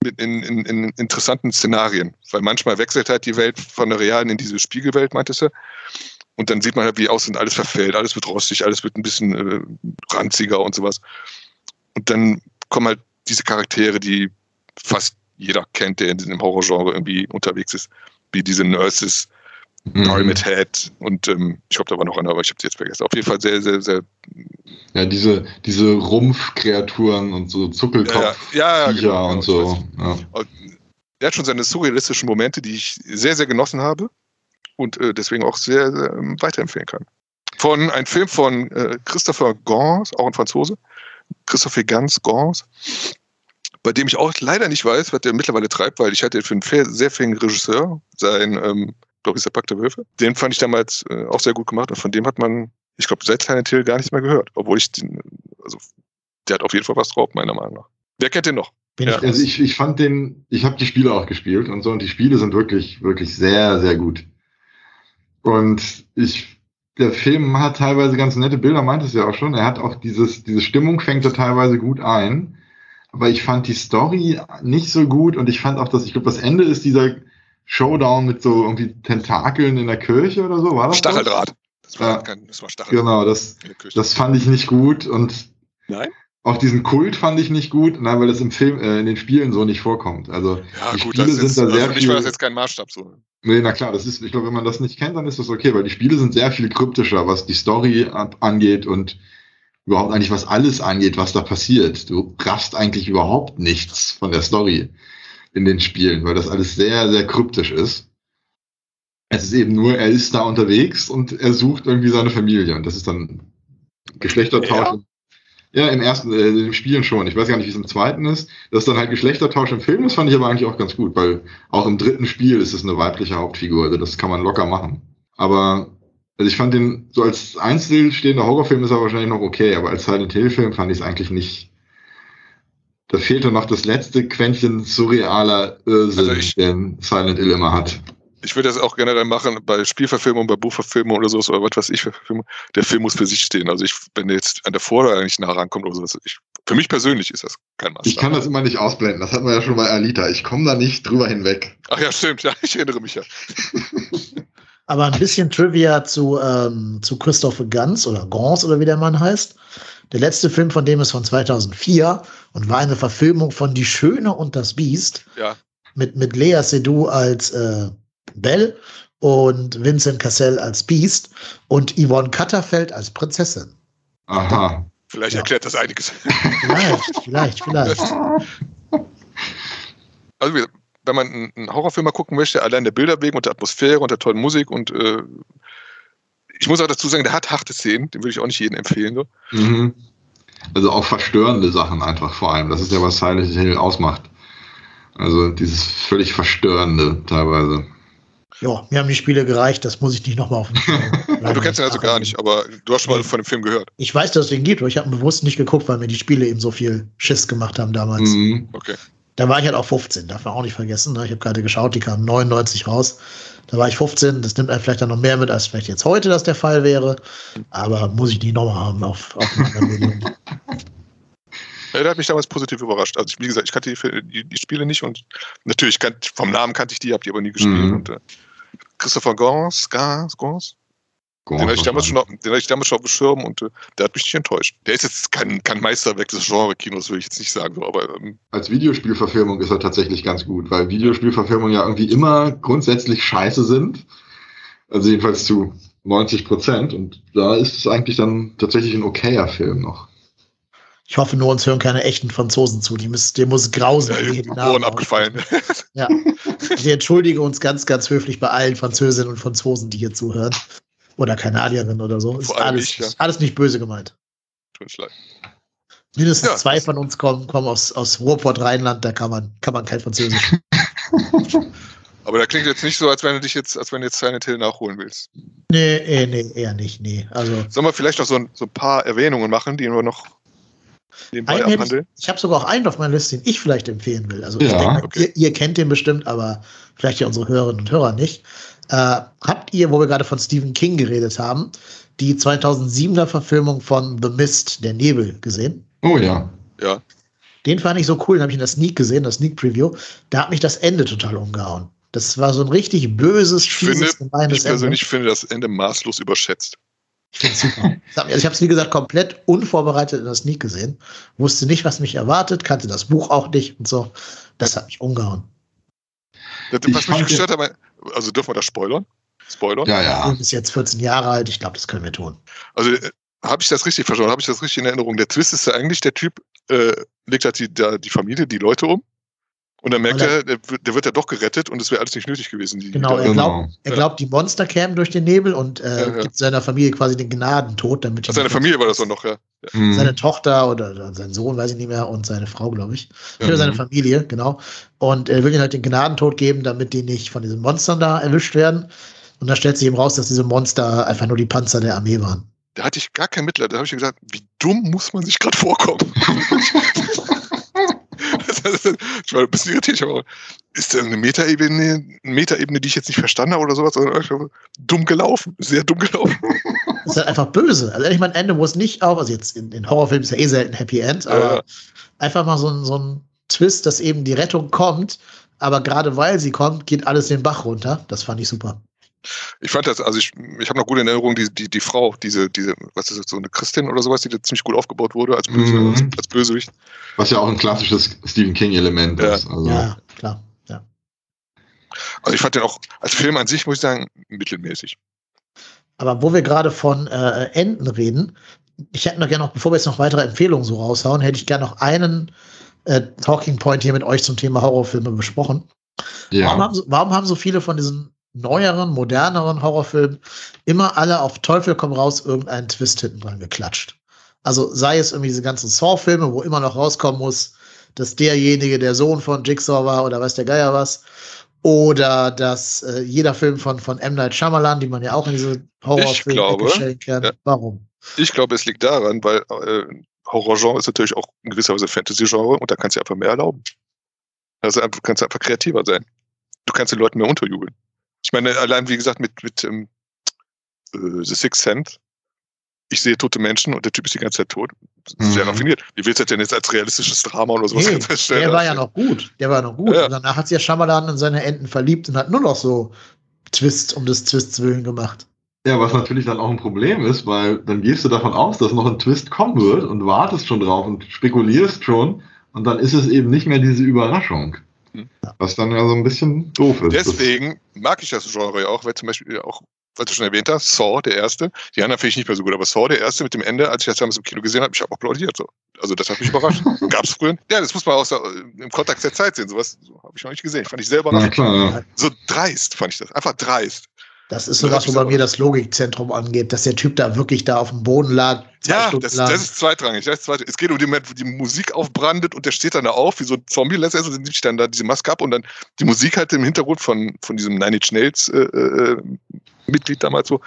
mit in, in, in interessanten Szenarien. Weil manchmal wechselt halt die Welt von der realen in diese Spiegelwelt, meintest du. Und dann sieht man halt, wie außen alles verfällt, alles wird rostig, alles wird ein bisschen äh, ranziger und sowas. Und dann kommen halt diese Charaktere, die fast jeder kennt, der in diesem Horrorgenre irgendwie unterwegs ist, wie diese Nurses, mhm. Pyramid Head und ähm, ich glaube, da war noch einer, aber ich habe sie jetzt vergessen. Auf jeden Fall sehr, sehr, sehr. Ja, diese, diese Rumpfkreaturen und so Zuckelkopf ja, ja, ja genau, und so. Ja. Er hat schon seine surrealistischen Momente, die ich sehr, sehr genossen habe und äh, deswegen auch sehr, sehr ähm, weiterempfehlen kann. Von einem Film von äh, Christopher Gans, auch ein Franzose, Christopher Gans Gans, bei dem ich auch leider nicht weiß, was der mittlerweile treibt, weil ich hatte für einen sehr fähigen Regisseur sein ähm, glaube ich, der Pakt der Wölfe. Den fand ich damals äh, auch sehr gut gemacht und von dem hat man, ich glaube, seit Silent Hill gar nichts mehr gehört. Obwohl ich den, also der hat auf jeden Fall was drauf, meiner Meinung nach. Wer kennt den noch? Ja. Also ich, ich fand den, ich habe die Spiele auch gespielt und so und die Spiele sind wirklich, wirklich sehr, sehr gut. Und ich, der Film hat teilweise ganz nette Bilder, meintest du ja auch schon. Er hat auch dieses, diese Stimmung fängt er teilweise gut ein. Aber ich fand die Story nicht so gut und ich fand auch, dass, ich glaube, das Ende ist dieser, Showdown mit so irgendwie Tentakeln in der Kirche oder so, war das? Stacheldraht. Das war, ja, kein, das war Stacheldraht. Genau, das, das fand ich nicht gut und Nein? auch diesen Kult fand ich nicht gut, nein, weil das im Film, äh, in den Spielen so nicht vorkommt. Also ja, die gut, Spiele sind ist, da sehr also viel. war das jetzt kein Maßstab so. Nee, na klar, das ist, ich glaube, wenn man das nicht kennt, dann ist das okay, weil die Spiele sind sehr viel kryptischer, was die Story angeht und überhaupt eigentlich was alles angeht, was da passiert. Du raffst eigentlich überhaupt nichts von der Story in den Spielen, weil das alles sehr, sehr kryptisch ist. Es ist eben nur, er ist da unterwegs und er sucht irgendwie seine Familie und das ist dann Geschlechtertausch. Ja, ja im ersten, äh, im Spielen schon. Ich weiß gar nicht, wie es im zweiten ist. Das ist dann halt Geschlechtertausch im Film, das fand ich aber eigentlich auch ganz gut, weil auch im dritten Spiel ist es eine weibliche Hauptfigur, also das kann man locker machen. Aber Also ich fand den, so als einzelstehender Horrorfilm ist er wahrscheinlich noch okay, aber als Silent Hill-Film fand ich es eigentlich nicht. Da fehlte noch das letzte Quäntchen surrealer Irrsinn, Also ich- den Silent Hill immer hat. Ich würde das auch generell machen bei Spielverfilmung, bei Buchverfilmung oder sowas oder was weiß ich für Filme. Der Film muss für sich stehen. Also ich, wenn der jetzt an der Vorder nicht nah rankommt oder sowas, ich, für mich persönlich ist das kein Maßstab. Ich kann das immer nicht ausblenden, das hatten wir ja schon bei Alita. Ich komme da nicht drüber hinweg. Ach ja, stimmt, ja, ich erinnere mich ja. Aber ein bisschen Trivia zu, ähm, zu Christophe Gans oder Gans oder wie der Mann heißt. Der letzte Film von dem ist von 2004 und war eine Verfilmung von Die Schöne und das Biest Ja, mit, mit Lea Seydoux als äh, Belle und Vincent Cassel als Biest und Yvonne Katterfeld als Prinzessin. Aha. vielleicht Ja. erklärt das einiges. Vielleicht, vielleicht, vielleicht. [LAUGHS] Also wenn man einen- einen Horrorfilm mal gucken möchte, allein der Bilder wegen und der Atmosphäre und der tollen Musik und äh, ich muss auch dazu sagen, der hat harte Szenen, den würde ich auch nicht jedem empfehlen. So. Mhm. Also auch verstörende Sachen einfach vor allem. Das ist ja, was Silent Hill ausmacht. Also dieses völlig Verstörende teilweise. Ja, mir haben die Spiele gereicht, das muss ich nicht nochmal auf den [LAUGHS] du kennst ihn also gar nicht, aber du hast schon mal von dem Film gehört. Ich weiß, dass es den gibt, aber ich habe bewusst nicht geguckt, weil mir die Spiele eben so viel Schiss gemacht haben damals. Mhm. Okay. Da war ich halt auch 15, darf man auch nicht vergessen. Ne? Ich habe gerade geschaut, die kamen 99 raus. Da war ich 15, das nimmt einen vielleicht dann noch mehr mit, als vielleicht jetzt heute das der Fall wäre. Aber muss ich die nochmal haben auf, auf einem. [LAUGHS] Ja, der hat mich damals positiv überrascht. Also ich, wie gesagt, ich kannte die, die, die Spiele nicht und natürlich kan vom Namen kannte ich die, habe die aber nie gespielt. Mhm. Und, äh, Christopher Gans, Gans, Gans, den hatte ich damals schon, auf- den hatte ich damals schon auf dem Schirm und äh, der hat mich nicht enttäuscht. Der ist jetzt kein, kein Meisterwerk des Genre-Kinos, will ich jetzt nicht sagen, so, aber ähm, Als Videospielverfilmung ist er tatsächlich ganz gut, weil Videospielverfilmungen ja irgendwie immer grundsätzlich scheiße sind. Also jedenfalls zu 90 Prozent. Und da ist es eigentlich dann tatsächlich ein okayer Film noch. Ich hoffe nur, uns hören keine echten Franzosen zu. Die müssen, dem muss grausen. ja, die Ohren abgefallen. Ja. Ich entschuldige uns ganz, ganz höflich bei allen Französinnen und Franzosen, die hier zuhören. Oder Kanadierinnen oder so. Ist alles, ich, ja. alles nicht böse gemeint. Tut mir leid. Mindestens Ja, zwei von uns kommen, kommen aus, aus Ruhrport Rheinland, da kann man, kann man kein Französisch. [LAUGHS] Aber da klingt jetzt nicht so, als wenn du dich jetzt, als wenn du jetzt Silent Hill nachholen willst. Nee, eh, nee, eher nicht, nee. Also, Sollen wir vielleicht noch so ein, so ein paar Erwähnungen machen, die wir noch nebenbei einen hätte ich, abhandeln? ich habe sogar auch einen auf meiner Liste, den ich vielleicht empfehlen will. Also, ich Ja, denke, okay. ihr, ihr kennt den bestimmt, aber vielleicht ja unsere Hörerinnen und Hörer nicht. Äh, habt ihr, wo wir gerade von Stephen King geredet haben, die 2007er Verfilmung von The Mist, der Nebel, gesehen? Oh ja. Ja. Den fand ich so cool, den habe ich in der Sneak gesehen, das Sneak Preview. Da hat mich das Ende total umgehauen. Das war so ein richtig böses, Ich finde, fieses, gemeines Ich persönlich finde das Ende maßlos überschätzt. Ich finde super. Also ich habe es, wie gesagt, komplett unvorbereitet in der Sneak gesehen. Wusste nicht, was mich erwartet, kannte das Buch auch nicht und so. Das hat mich umgehauen. Das, Ich was mich gestört hat, also dürfen wir das spoilern? Spoilern? Ja, Der ja. Film ist jetzt 14 Jahre alt. Ich glaube, das können wir tun. Also äh, habe ich das richtig verstanden? Habe ich das richtig in Erinnerung? Der Twist ist ja eigentlich, der Typ äh, legt halt die, da, die Familie, die Leute um. Und dann merkt er- er, der, wird- der wird ja doch gerettet und es wäre alles nicht nötig gewesen. Die, Genau, er Genau. glaubt, er glaubt, die Monster kämen durch den Nebel und äh, Ja, ja. gibt seiner Familie quasi den Gnadentod, damit Ach, seine Familie war das doch noch, ja. Mhm. Seine Tochter oder, oder sein Sohn, weiß ich nicht mehr, und seine Frau, glaube ich. Oder seine Familie, genau. Und er will ihnen halt den Gnadentod geben, damit die nicht von diesen Monstern da erwischt werden. Und da stellt sich eben raus, dass diese Monster einfach nur die Panzer der Armee waren. Da hatte ich gar kein Mitleid. Da habe ich gesagt, wie dumm muss man sich gerade vorkommen? [LAUGHS] ich war ein bisschen irritiert. Auch, ist da eine Metaebene, eine Metaebene, die ich jetzt nicht verstanden habe oder sowas? Dumm gelaufen, sehr dumm gelaufen. Das ist halt einfach böse. Also ehrlich, mein Ende, es nicht auf, also jetzt in, in Horrorfilmen ist ja eh selten Happy End, aber Ja. einfach mal so ein, so ein Twist, dass eben die Rettung kommt, aber gerade weil sie kommt, geht alles den Bach runter. Das fand ich super. Ich fand das, also ich, ich habe noch gute in Erinnerung, die, die, die Frau, diese, diese, was ist das, so eine Christin oder sowas, die da ziemlich gut aufgebaut wurde als, Böse, Mhm. als, als Bösewicht. Was ja auch ein klassisches Stephen King-Element Ja. ist. Also, Ja, klar. Ja. Also ich fand den auch als Film an sich, muss ich sagen, mittelmäßig. Aber wo wir gerade von äh, Enden reden, ich hätte noch gerne noch, bevor wir jetzt noch weitere Empfehlungen so raushauen, hätte ich gerne noch einen äh, Talking Point hier mit euch zum Thema Horrorfilme besprochen. Warum, ja. haben so, warum haben so viele von diesen neueren, moderneren Horrorfilmen immer alle auf Teufel komm raus irgendeinen Twist hinten dran geklatscht? Also sei es irgendwie diese ganzen Saw-Filme, wo immer noch rauskommen muss, dass derjenige der Sohn von Jigsaw war oder weiß der Geier was. Oder dass äh, jeder Film von, von M. Night Shyamalan, die man ja auch in diese Horrorfilme stellen kann. ja. Warum? Ich glaube, es liegt daran, weil äh, Horrorgenre ist natürlich auch in gewisser Weise Fantasy-Genre und da kannst du einfach mehr erlauben. Also kannst du einfach kreativer sein. Du kannst den Leuten mehr unterjubeln. Ich meine, allein wie gesagt mit, mit ähm, äh, The Sixth Sense, ich sehe tote Menschen und der Typ ist die ganze Zeit tot. Sehr Mhm. raffiniert. Wie willst du das denn jetzt als realistisches Drama oder sowas Nee, [LAUGHS] feststellen? der war ja noch gut. Der war noch gut. Ja. Und danach hat sich ja Shyamalan in seine Enten verliebt und hat nur noch so Twists um des Twists willen gemacht. Ja, was natürlich dann auch ein Problem ist, weil dann gehst du davon aus, dass noch ein Twist kommen wird und wartest schon drauf und spekulierst schon und dann ist es eben nicht mehr diese Überraschung. Was dann ja so ein bisschen doof ist. Deswegen mag ich das Genre ja auch, weil zum Beispiel auch, was du schon erwähnt hast, Saw, der erste. Die anderen finde ich nicht mehr so gut, aber Saw, der erste mit dem Ende, als ich das damals im Kino gesehen habe, ich habe applaudiert. So. Also das hat mich überrascht. [LAUGHS] Gab's früher? Ja, das muss man auch äh, im Kontext der Zeit sehen. Sowas so, habe ich noch nicht gesehen. Fand ich na überraschend. klar, ja. So dreist fand ich das. Einfach dreist. Das ist so was, wo bei mir das Logikzentrum angeht, dass der Typ da wirklich da auf dem Boden lag, Ja, das, lang. das ist zweitrangig. Das ist zweitrangig. Es geht um den Moment, wo die Musik aufbrandet und der steht dann da auf, wie so ein Zombie letztendlich, und nimmt sich dann da diese Maske ab und dann die Musik halt im Hintergrund von, von diesem Nine Inch Nails äh, äh, Mitglied damals so.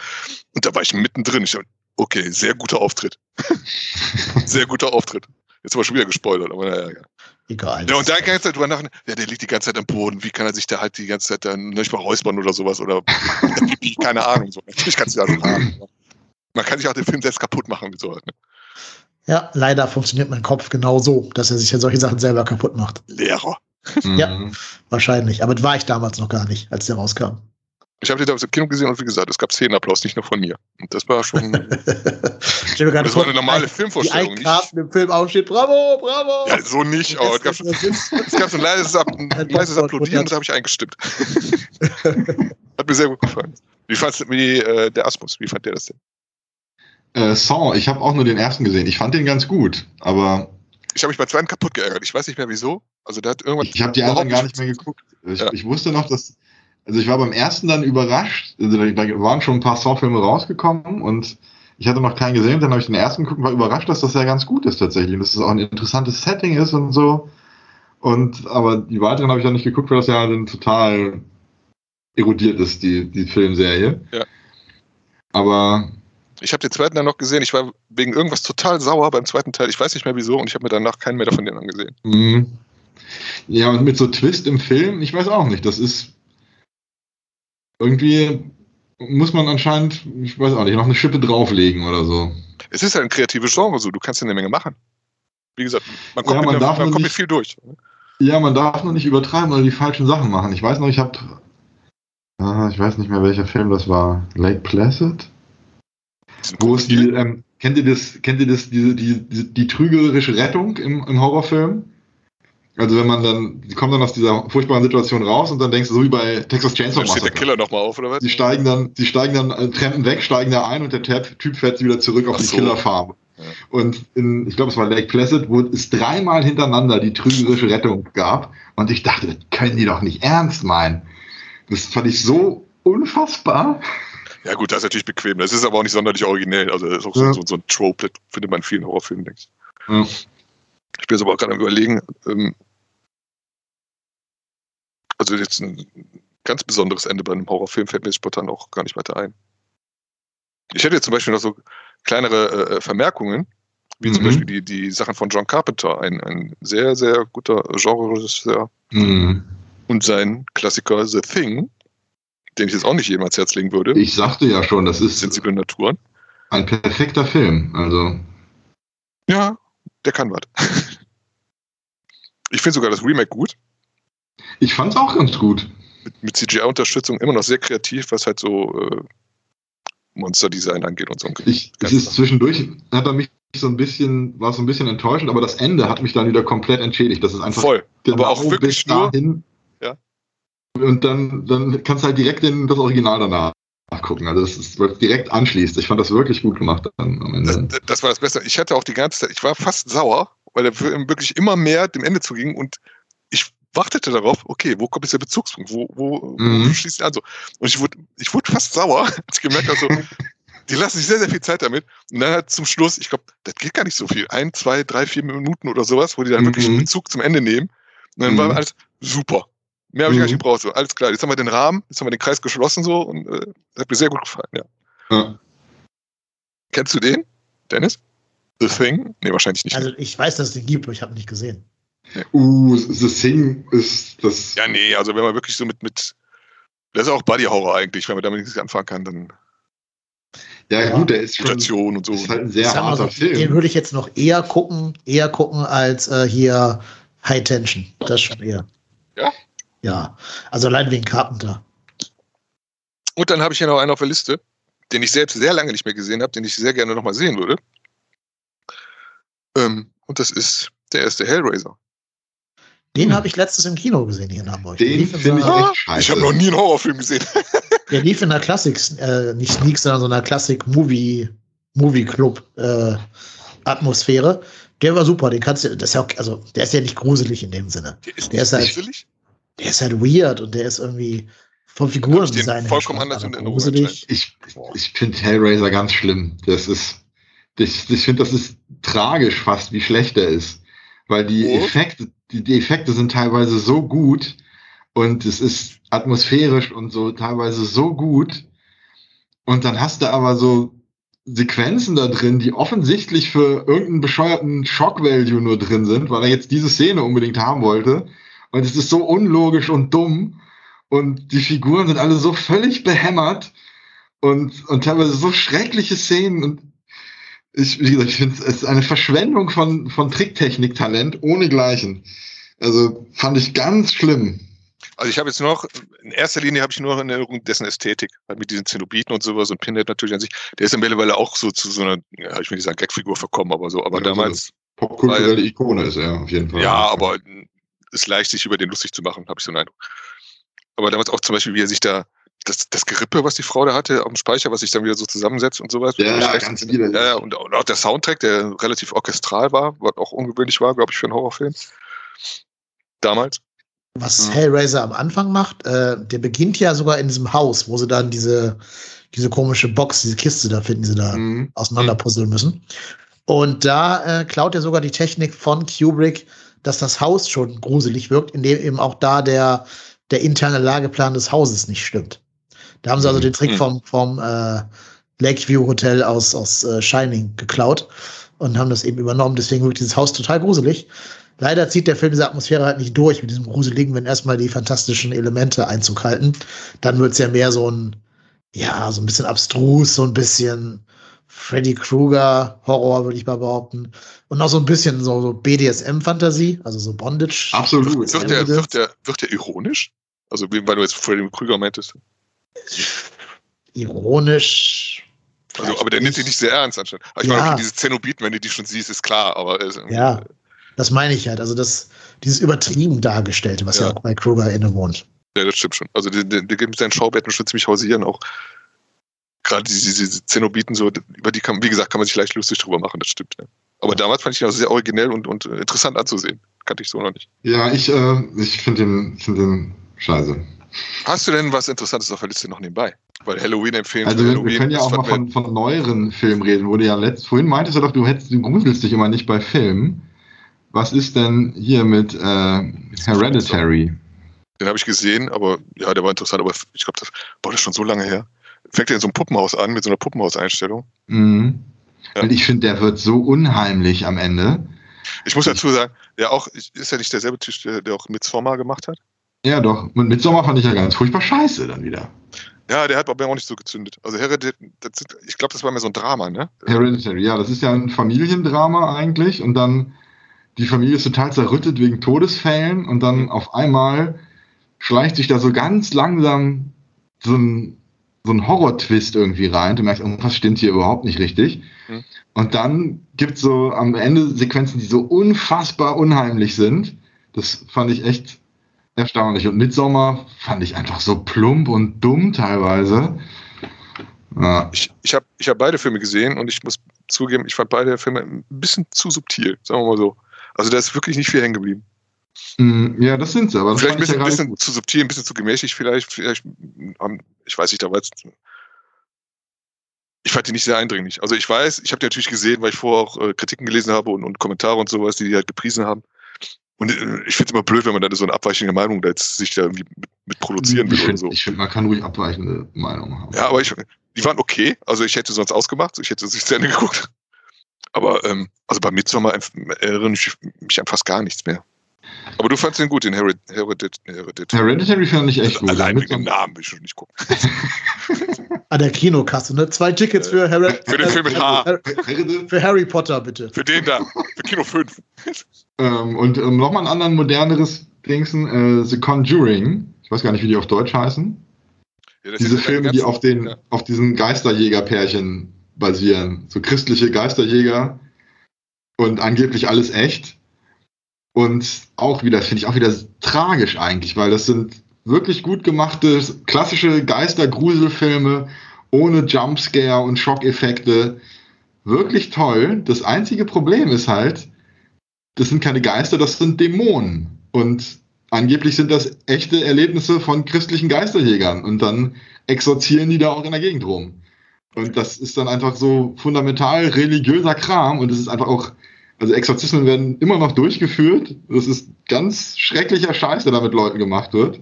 Und da war ich mittendrin. Ich dachte, okay, sehr guter Auftritt. [LAUGHS] sehr guter Auftritt. Jetzt aber schon wieder gespoilert, aber naja, ja. Egal. Ja, und dann kannst du drüber nachdenken, ja, der liegt die ganze Zeit am Boden, wie kann er sich da halt die ganze Zeit dann nicht mal räuspern oder sowas oder [LAUGHS] keine Ahnung. So. Natürlich kannst du ja schon [LAUGHS] haben. Man kann sich auch den Film selbst kaputt machen, wie so halt. Ne? ja, leider funktioniert mein Kopf genau so, dass er sich ja solche Sachen selber kaputt macht. Lehrer. Ja. Mhm. Wahrscheinlich. Aber das war ich damals noch gar nicht, als der rauskam. Ich habe den damals im Kino gesehen und wie gesagt, es gab Szenenapplaus, nicht nur von mir. Und das war schon, [LAUGHS] das vor, war eine normale die Filmvorstellung. Nicht, Carsten im Film aufsteht, bravo, bravo. ja, so nicht, aber es gab, schon, [LAUGHS] es gab so ein leises, App- ein leises Applaudieren und da habe ich eingestimmt. [LAUGHS] Hat mir sehr gut gefallen. Wie fandst du wie, äh, der Asmus? Wie fand der das denn? Äh, Saw, ich habe auch nur den ersten gesehen. Ich fand den ganz gut, aber Ich habe mich bei zweiten kaputt geärgert. Ich weiß nicht mehr wieso. Also der hat irgendwas. ich habe die anderen gar nicht mehr geguckt. Ich, Ja. ich wusste noch, dass. Also ich war beim ersten dann überrascht. Also da, da waren schon ein paar Saw-Filme rausgekommen und ich hatte noch keinen gesehen. Dann habe ich den ersten geguckt und war überrascht, dass das ja ganz gut ist tatsächlich. Und dass es auch ein interessantes Setting ist und so. Und aber die weiteren habe ich dann nicht geguckt, weil das ja dann total erodiert ist, die, die Filmserie. Ja. Aber Ich habe den zweiten dann noch gesehen. Ich war wegen irgendwas total sauer beim zweiten Teil. Ich weiß nicht mehr wieso und ich habe mir danach keinen mehr davon den angesehen. Mhm. Ja, und mit so Twist im Film, ich weiß auch nicht. Das ist irgendwie muss man anscheinend, ich weiß auch nicht, noch eine Schippe drauflegen oder so. Es ist ja ein kreatives Genre so. Du kannst ja eine Menge machen. Wie gesagt, man kommt, Ja, mit, man einer- darf man kommt mit nicht- viel durch. Ja, man darf nur nicht übertreiben oder die falschen Sachen machen. Ich weiß noch, ich habe, ah, ich weiß nicht mehr, welcher Film das war. Lake Placid? Wo ist die, ähm, kennt ihr das, kennt ihr das, diese, die, die, die trügerische Rettung im, im Horrorfilm? Also wenn man dann, die kommen dann aus dieser furchtbaren Situation raus und dann denkst du, so wie bei Texas Chainsaw steht der Massacre. Killer nochmal auf, oder was? Die steigen dann, die steigen dann, äh, trampen weg, steigen da ein und der Typ fährt sie wieder zurück auf Ach die so. Killerfarm. Ja. Und in, ich glaube, es war Lake Placid, wo es dreimal hintereinander die trügerische Rettung gab. Und ich dachte, das können die doch nicht ernst meinen. Das fand ich so unfassbar. Ja gut, das ist natürlich bequem. Das ist aber auch nicht sonderlich originell. Also das ist auch Ja. so, so, so ein Trope, das findet man in vielen Horrorfilmen, denke ich. Ja. Ich bin jetzt aber auch gerade am überlegen, ähm, also jetzt ein ganz besonderes Ende bei einem Horrorfilm fällt mir jetzt spontan auch gar nicht weiter ein. Ich hätte jetzt zum Beispiel noch so kleinere äh, Vermerkungen, wie zum Mhm. Beispiel die, die Sachen von John Carpenter, ein, ein sehr, sehr guter Genre-Regisseur Hm. und sein Klassiker The Thing, den ich jetzt auch nicht jedem ans Herz legen würde, Ich sagte ja schon, das ist sensible Naturen. ein perfekter Film. Also, Ja, der kann was. [LAUGHS] Ich finde sogar das Remake gut. Ich fand's auch ganz gut. Mit, mit CGI-Unterstützung immer noch sehr kreativ, was halt so äh, Monster-Design angeht und so. Ich, es ist zwischendurch, hat er mich so ein bisschen, war so ein bisschen enttäuschend, aber das Ende hat mich dann wieder komplett entschädigt. Das ist einfach Voll. genau aber auch wirklich nur- dahin. Ja. Und dann, dann kannst du halt direkt in das Original danach nachgucken. Also das ist direkt anschließt. Ich fand das wirklich gut gemacht dann am Ende. Das, das war das Beste. Ich hatte auch die ganze Zeit, ich war fast sauer, weil Film wirklich immer mehr dem Ende zuging und ich wartete darauf, okay, wo kommt jetzt der Bezugspunkt? Wo, wo, Mhm. wo schließt er an? So. Und ich wurde, ich wurde fast sauer, [LAUGHS] als ich gemerkt habe, so, die lassen sich sehr, sehr viel Zeit damit. Und dann halt zum Schluss, ich glaube, das geht gar nicht so viel. Ein, zwei, drei, vier Minuten oder sowas, wo die dann wirklich Mhm. einen Bezug zum Ende nehmen. Und dann Mhm. war alles super. Mehr habe ich gar nicht Mhm. gebraucht. So, alles klar, jetzt haben wir den Rahmen, jetzt haben wir den Kreis geschlossen so und äh, das hat mir sehr gut gefallen, ja. Ja. Kennst du den, Dennis? The Thing? Nee, wahrscheinlich nicht. Also ich weiß, dass es den gibt, aber ich habe ihn nicht gesehen. Uh, The Thing ist das. ja, nee, also wenn man wirklich so mit, mit das ist auch Body Horror eigentlich, wenn man damit nichts anfangen kann, dann Ja, Ja. gut, der ist schon. Mutation und so. ist halt ein sehr harter so, Den Film. würde ich jetzt noch eher gucken, eher gucken als äh, hier High Tension. Das schon eher. Ja? Ja. Also allein wegen Carpenter. Und dann habe ich hier noch einen auf der Liste, den ich selbst sehr lange nicht mehr gesehen habe, den ich sehr gerne nochmal sehen würde. Ähm, und das ist der erste Hellraiser. Den Hm. habe ich letztens im Kino gesehen hier in Hamburg. Der Den finde ich echt scheiße. Ich habe noch nie einen Horrorfilm gesehen. [LAUGHS] Der lief in einer Klassik, äh, nicht Sneak, sondern so einer Klassik-Movie, Movie-Club äh, Atmosphäre. Der war super, den kannst du, das ist ja auch, also der ist ja nicht gruselig in dem Sinne. Der ist Der ist halt- gruselig. Der ist halt weird und der ist irgendwie vom Figurendesign her vollkommen anders in gruselig. Ich, ich finde Hellraiser ganz schlimm. Das ist, ich, ich finde, das ist tragisch fast, wie schlecht er ist. Weil die Wo? Effekte, die, die Effekte sind teilweise so gut und es ist atmosphärisch und so teilweise so gut. Und dann hast du aber so Sequenzen da drin, die offensichtlich für irgendeinen bescheuerten Shock-Value nur drin sind, weil er jetzt diese Szene unbedingt haben wollte. Und es ist so unlogisch und dumm. Und die Figuren sind alle so völlig behämmert und, und teilweise so schreckliche Szenen. Und ich, wie gesagt, ich finde es ist eine Verschwendung von, von Tricktechnik-Talent ohnegleichen. Also fand ich ganz schlimm. Also ich habe jetzt noch, in erster Linie habe ich nur noch in Erinnerung dessen Ästhetik, halt mit diesen Zenobiten und sowas und Pinhead natürlich an sich. Der ist ja mittlerweile auch so zu so einer, ja, ich will nicht sagen Gagfigur verkommen, aber so, aber Ja, damals, Popkulturelle Ikone ist er auf jeden Fall. ja, aber ist leicht, sich über den lustig zu machen, habe ich so einen Eindruck. Aber damals auch zum Beispiel, wie er sich da, das, das Gerippe, was die Frau da hatte, am Speicher, was sich dann wieder so zusammensetzt und sowas. Ja, Was ja, ganz widerlich. ja, ja, und, und auch der Soundtrack, der relativ orchestral war, was auch ungewöhnlich war, glaube ich, für einen Horrorfilm. Damals. Was Ja. Hellraiser am Anfang macht, äh, der beginnt ja sogar in diesem Haus, wo sie dann diese, diese komische Box, diese Kiste da finden, die sie da Mhm. auseinanderpuzzeln müssen. Und da äh, klaut er sogar die Technik von Kubrick, dass das Haus schon gruselig wirkt, indem eben auch da der, der interne Lageplan des Hauses nicht stimmt. Da haben sie also den Trick Mhm. vom, vom äh, Lakeview Hotel aus, aus äh, Shining geklaut und haben das eben übernommen. Deswegen wirkt dieses Haus total gruselig. Leider zieht der Film diese Atmosphäre halt nicht durch mit diesem Gruseligen, wenn erstmal die fantastischen Elemente Einzug halten. Dann wird es ja mehr so ein, ja, so ein bisschen abstrus, so ein bisschen Freddy Krueger Horror, würde ich mal behaupten. Und auch so ein bisschen so, so BDSM-Fantasie, also so Bondage. Absolut. Wird der, wird der, wird der ironisch? Also, weil du jetzt Freddy Krüger meintest. Ironisch. Also, aber der nimmt sich nicht sehr ernst anscheinend. Aber ich Ja. meine, okay, diese Zenobiten, wenn du die schon siehst, ist klar, aber es, Ja, das meine ich halt. Also das, dieses übertrieben Dargestellte, was ja, Ja. auch bei Krueger innewohnt. Ja, das stimmt schon. Also der, der, der gibt mit seinen Schaubetten schon ziemlich hausieren auch. Gerade diese, diese Zenobiten, so, über die kann, wie gesagt, kann man sich leicht lustig drüber machen, das stimmt. Ja. Aber Ja. damals fand ich ihn auch sehr originell und, und äh, interessant anzusehen. Kannte ich so noch nicht. Ja, ich, äh, ich finde den, find den scheiße. Hast du denn was Interessantes auf der Liste noch nebenbei? Weil Halloween empfehlen Also wir, Halloween wir können ja auch mal von, von neueren Filmen reden, wo du ja letzt, vorhin meintest du doch, du hättest, du gruselst dich immer nicht bei Filmen. Was ist denn hier mit äh, Hereditary? Den habe ich gesehen, aber ja, der war interessant, aber ich glaube, das war das schon so lange her. Fängt ja in so einem Puppenhaus an, mit so einer Puppenhauseinstellung. Mhm. Ja. Und ich finde, der wird so unheimlich am Ende. Ich muss dazu sagen, der auch, ist ja nicht derselbe Tisch, der, der auch Midsommar gemacht hat. Ja, doch. Und Midsommar fand ich ja ganz furchtbar scheiße dann wieder. Ja, der hat bei mir auch nicht so gezündet. Also Heredit, das sind, ich glaube, das war mehr so ein Drama, ne? Hereditary, ja, das ist ja ein Familiendrama eigentlich und dann die Familie ist total zerrüttet wegen Todesfällen und dann Mhm. auf einmal schleicht sich da so ganz langsam so ein, so ein Horror-Twist irgendwie rein. Du merkst, irgendwas stimmt hier überhaupt nicht richtig. Mhm. Und dann gibt es so am Ende Sequenzen, die so unfassbar unheimlich sind. Das fand ich echt erstaunlich. Und Midsommar fand ich einfach so plump und dumm teilweise. Ja. Ich, ich habe ich hab beide Filme gesehen und ich muss zugeben, ich fand beide Filme ein bisschen zu subtil, sagen wir mal so. Also da ist wirklich nicht viel hängen geblieben. Mm, Ja, das sind sie, aber Vielleicht ein bisschen, ja bisschen zu subtil, ein bisschen zu gemächlich vielleicht. vielleicht ich weiß nicht, da war jetzt. Ich fand die nicht sehr eindringlich. Also ich weiß, ich habe die natürlich gesehen, weil ich vorher auch äh, Kritiken gelesen habe und, und Kommentare und sowas, die die halt gepriesen haben. Und äh, ich finde es immer blöd, wenn man dann so eine abweichende Meinung da jetzt sich da irgendwie mit, mit produzieren will ich oder finde, so. find, man kann ruhig abweichende Meinungen haben. Ja, aber ich, die waren okay. Also ich hätte sonst ausgemacht, ich hätte sich zu Ende [LAUGHS] geguckt. Aber ähm, also bei Midsommar erinnere ich mich an fast gar nichts mehr. Aber du fandst den gut, den Heredit. Heredit, Heredit. Hereditary fand ich echt gut. Allein wegen dem Namen will ich schon nicht gucken. An [LAUGHS] der Kinokasse, ne? Zwei Tickets für Harry, Für den Film mit H. Für Harry Potter, bitte. Für den da, für Kino 5. ähm, und ähm, nochmal ein anderen moderneres Dingsen, äh, The Conjuring. Ich weiß gar nicht, wie die auf Deutsch heißen. Ja, Diese Filme, die auf, den, Ja. auf diesen Geisterjäger-Pärchen basieren. So christliche Geisterjäger und angeblich alles echt. Und auch wieder, finde ich auch wieder tragisch eigentlich, weil das sind wirklich gut gemachte, klassische Geister-Gruselfilme ohne Jumpscare und Schockeffekte. Wirklich toll. Das einzige Problem ist halt, das sind keine Geister, das sind Dämonen. Und angeblich sind das echte Erlebnisse von christlichen Geisterjägern. Und dann exorzieren die da auch in der Gegend rum. Und das ist dann einfach so fundamental religiöser Kram. Und es ist einfach auch, also Exorzismen werden immer noch durchgeführt. Das ist ganz schrecklicher Scheiß, der da mit Leuten gemacht wird.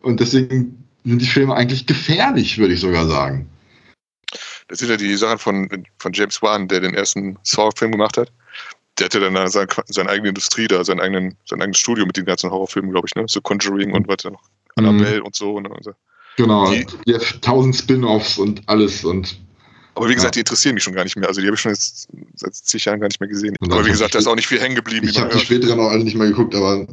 Und deswegen sind die Filme eigentlich gefährlich, würde ich sogar sagen. Das sind ja die Sachen von, von James Wan, der den ersten Saw-Film gemacht hat. Der hatte dann seine, seine eigene Industrie da, sein, eigenen, sein eigenes Studio mit den ganzen Horrorfilmen, glaube ich, ne? So Conjuring und was da noch. Annabelle und so. Ne? Genau. Die- Die, tausend Spin-offs und alles und Aber wie gesagt, Ja. die interessieren mich schon gar nicht mehr. Also die habe ich schon jetzt seit zig Jahren gar nicht mehr gesehen. Aber wie dann gesagt, da ist auch nicht viel hängen geblieben. Ich habe die späteren auch alle nicht mehr geguckt, aber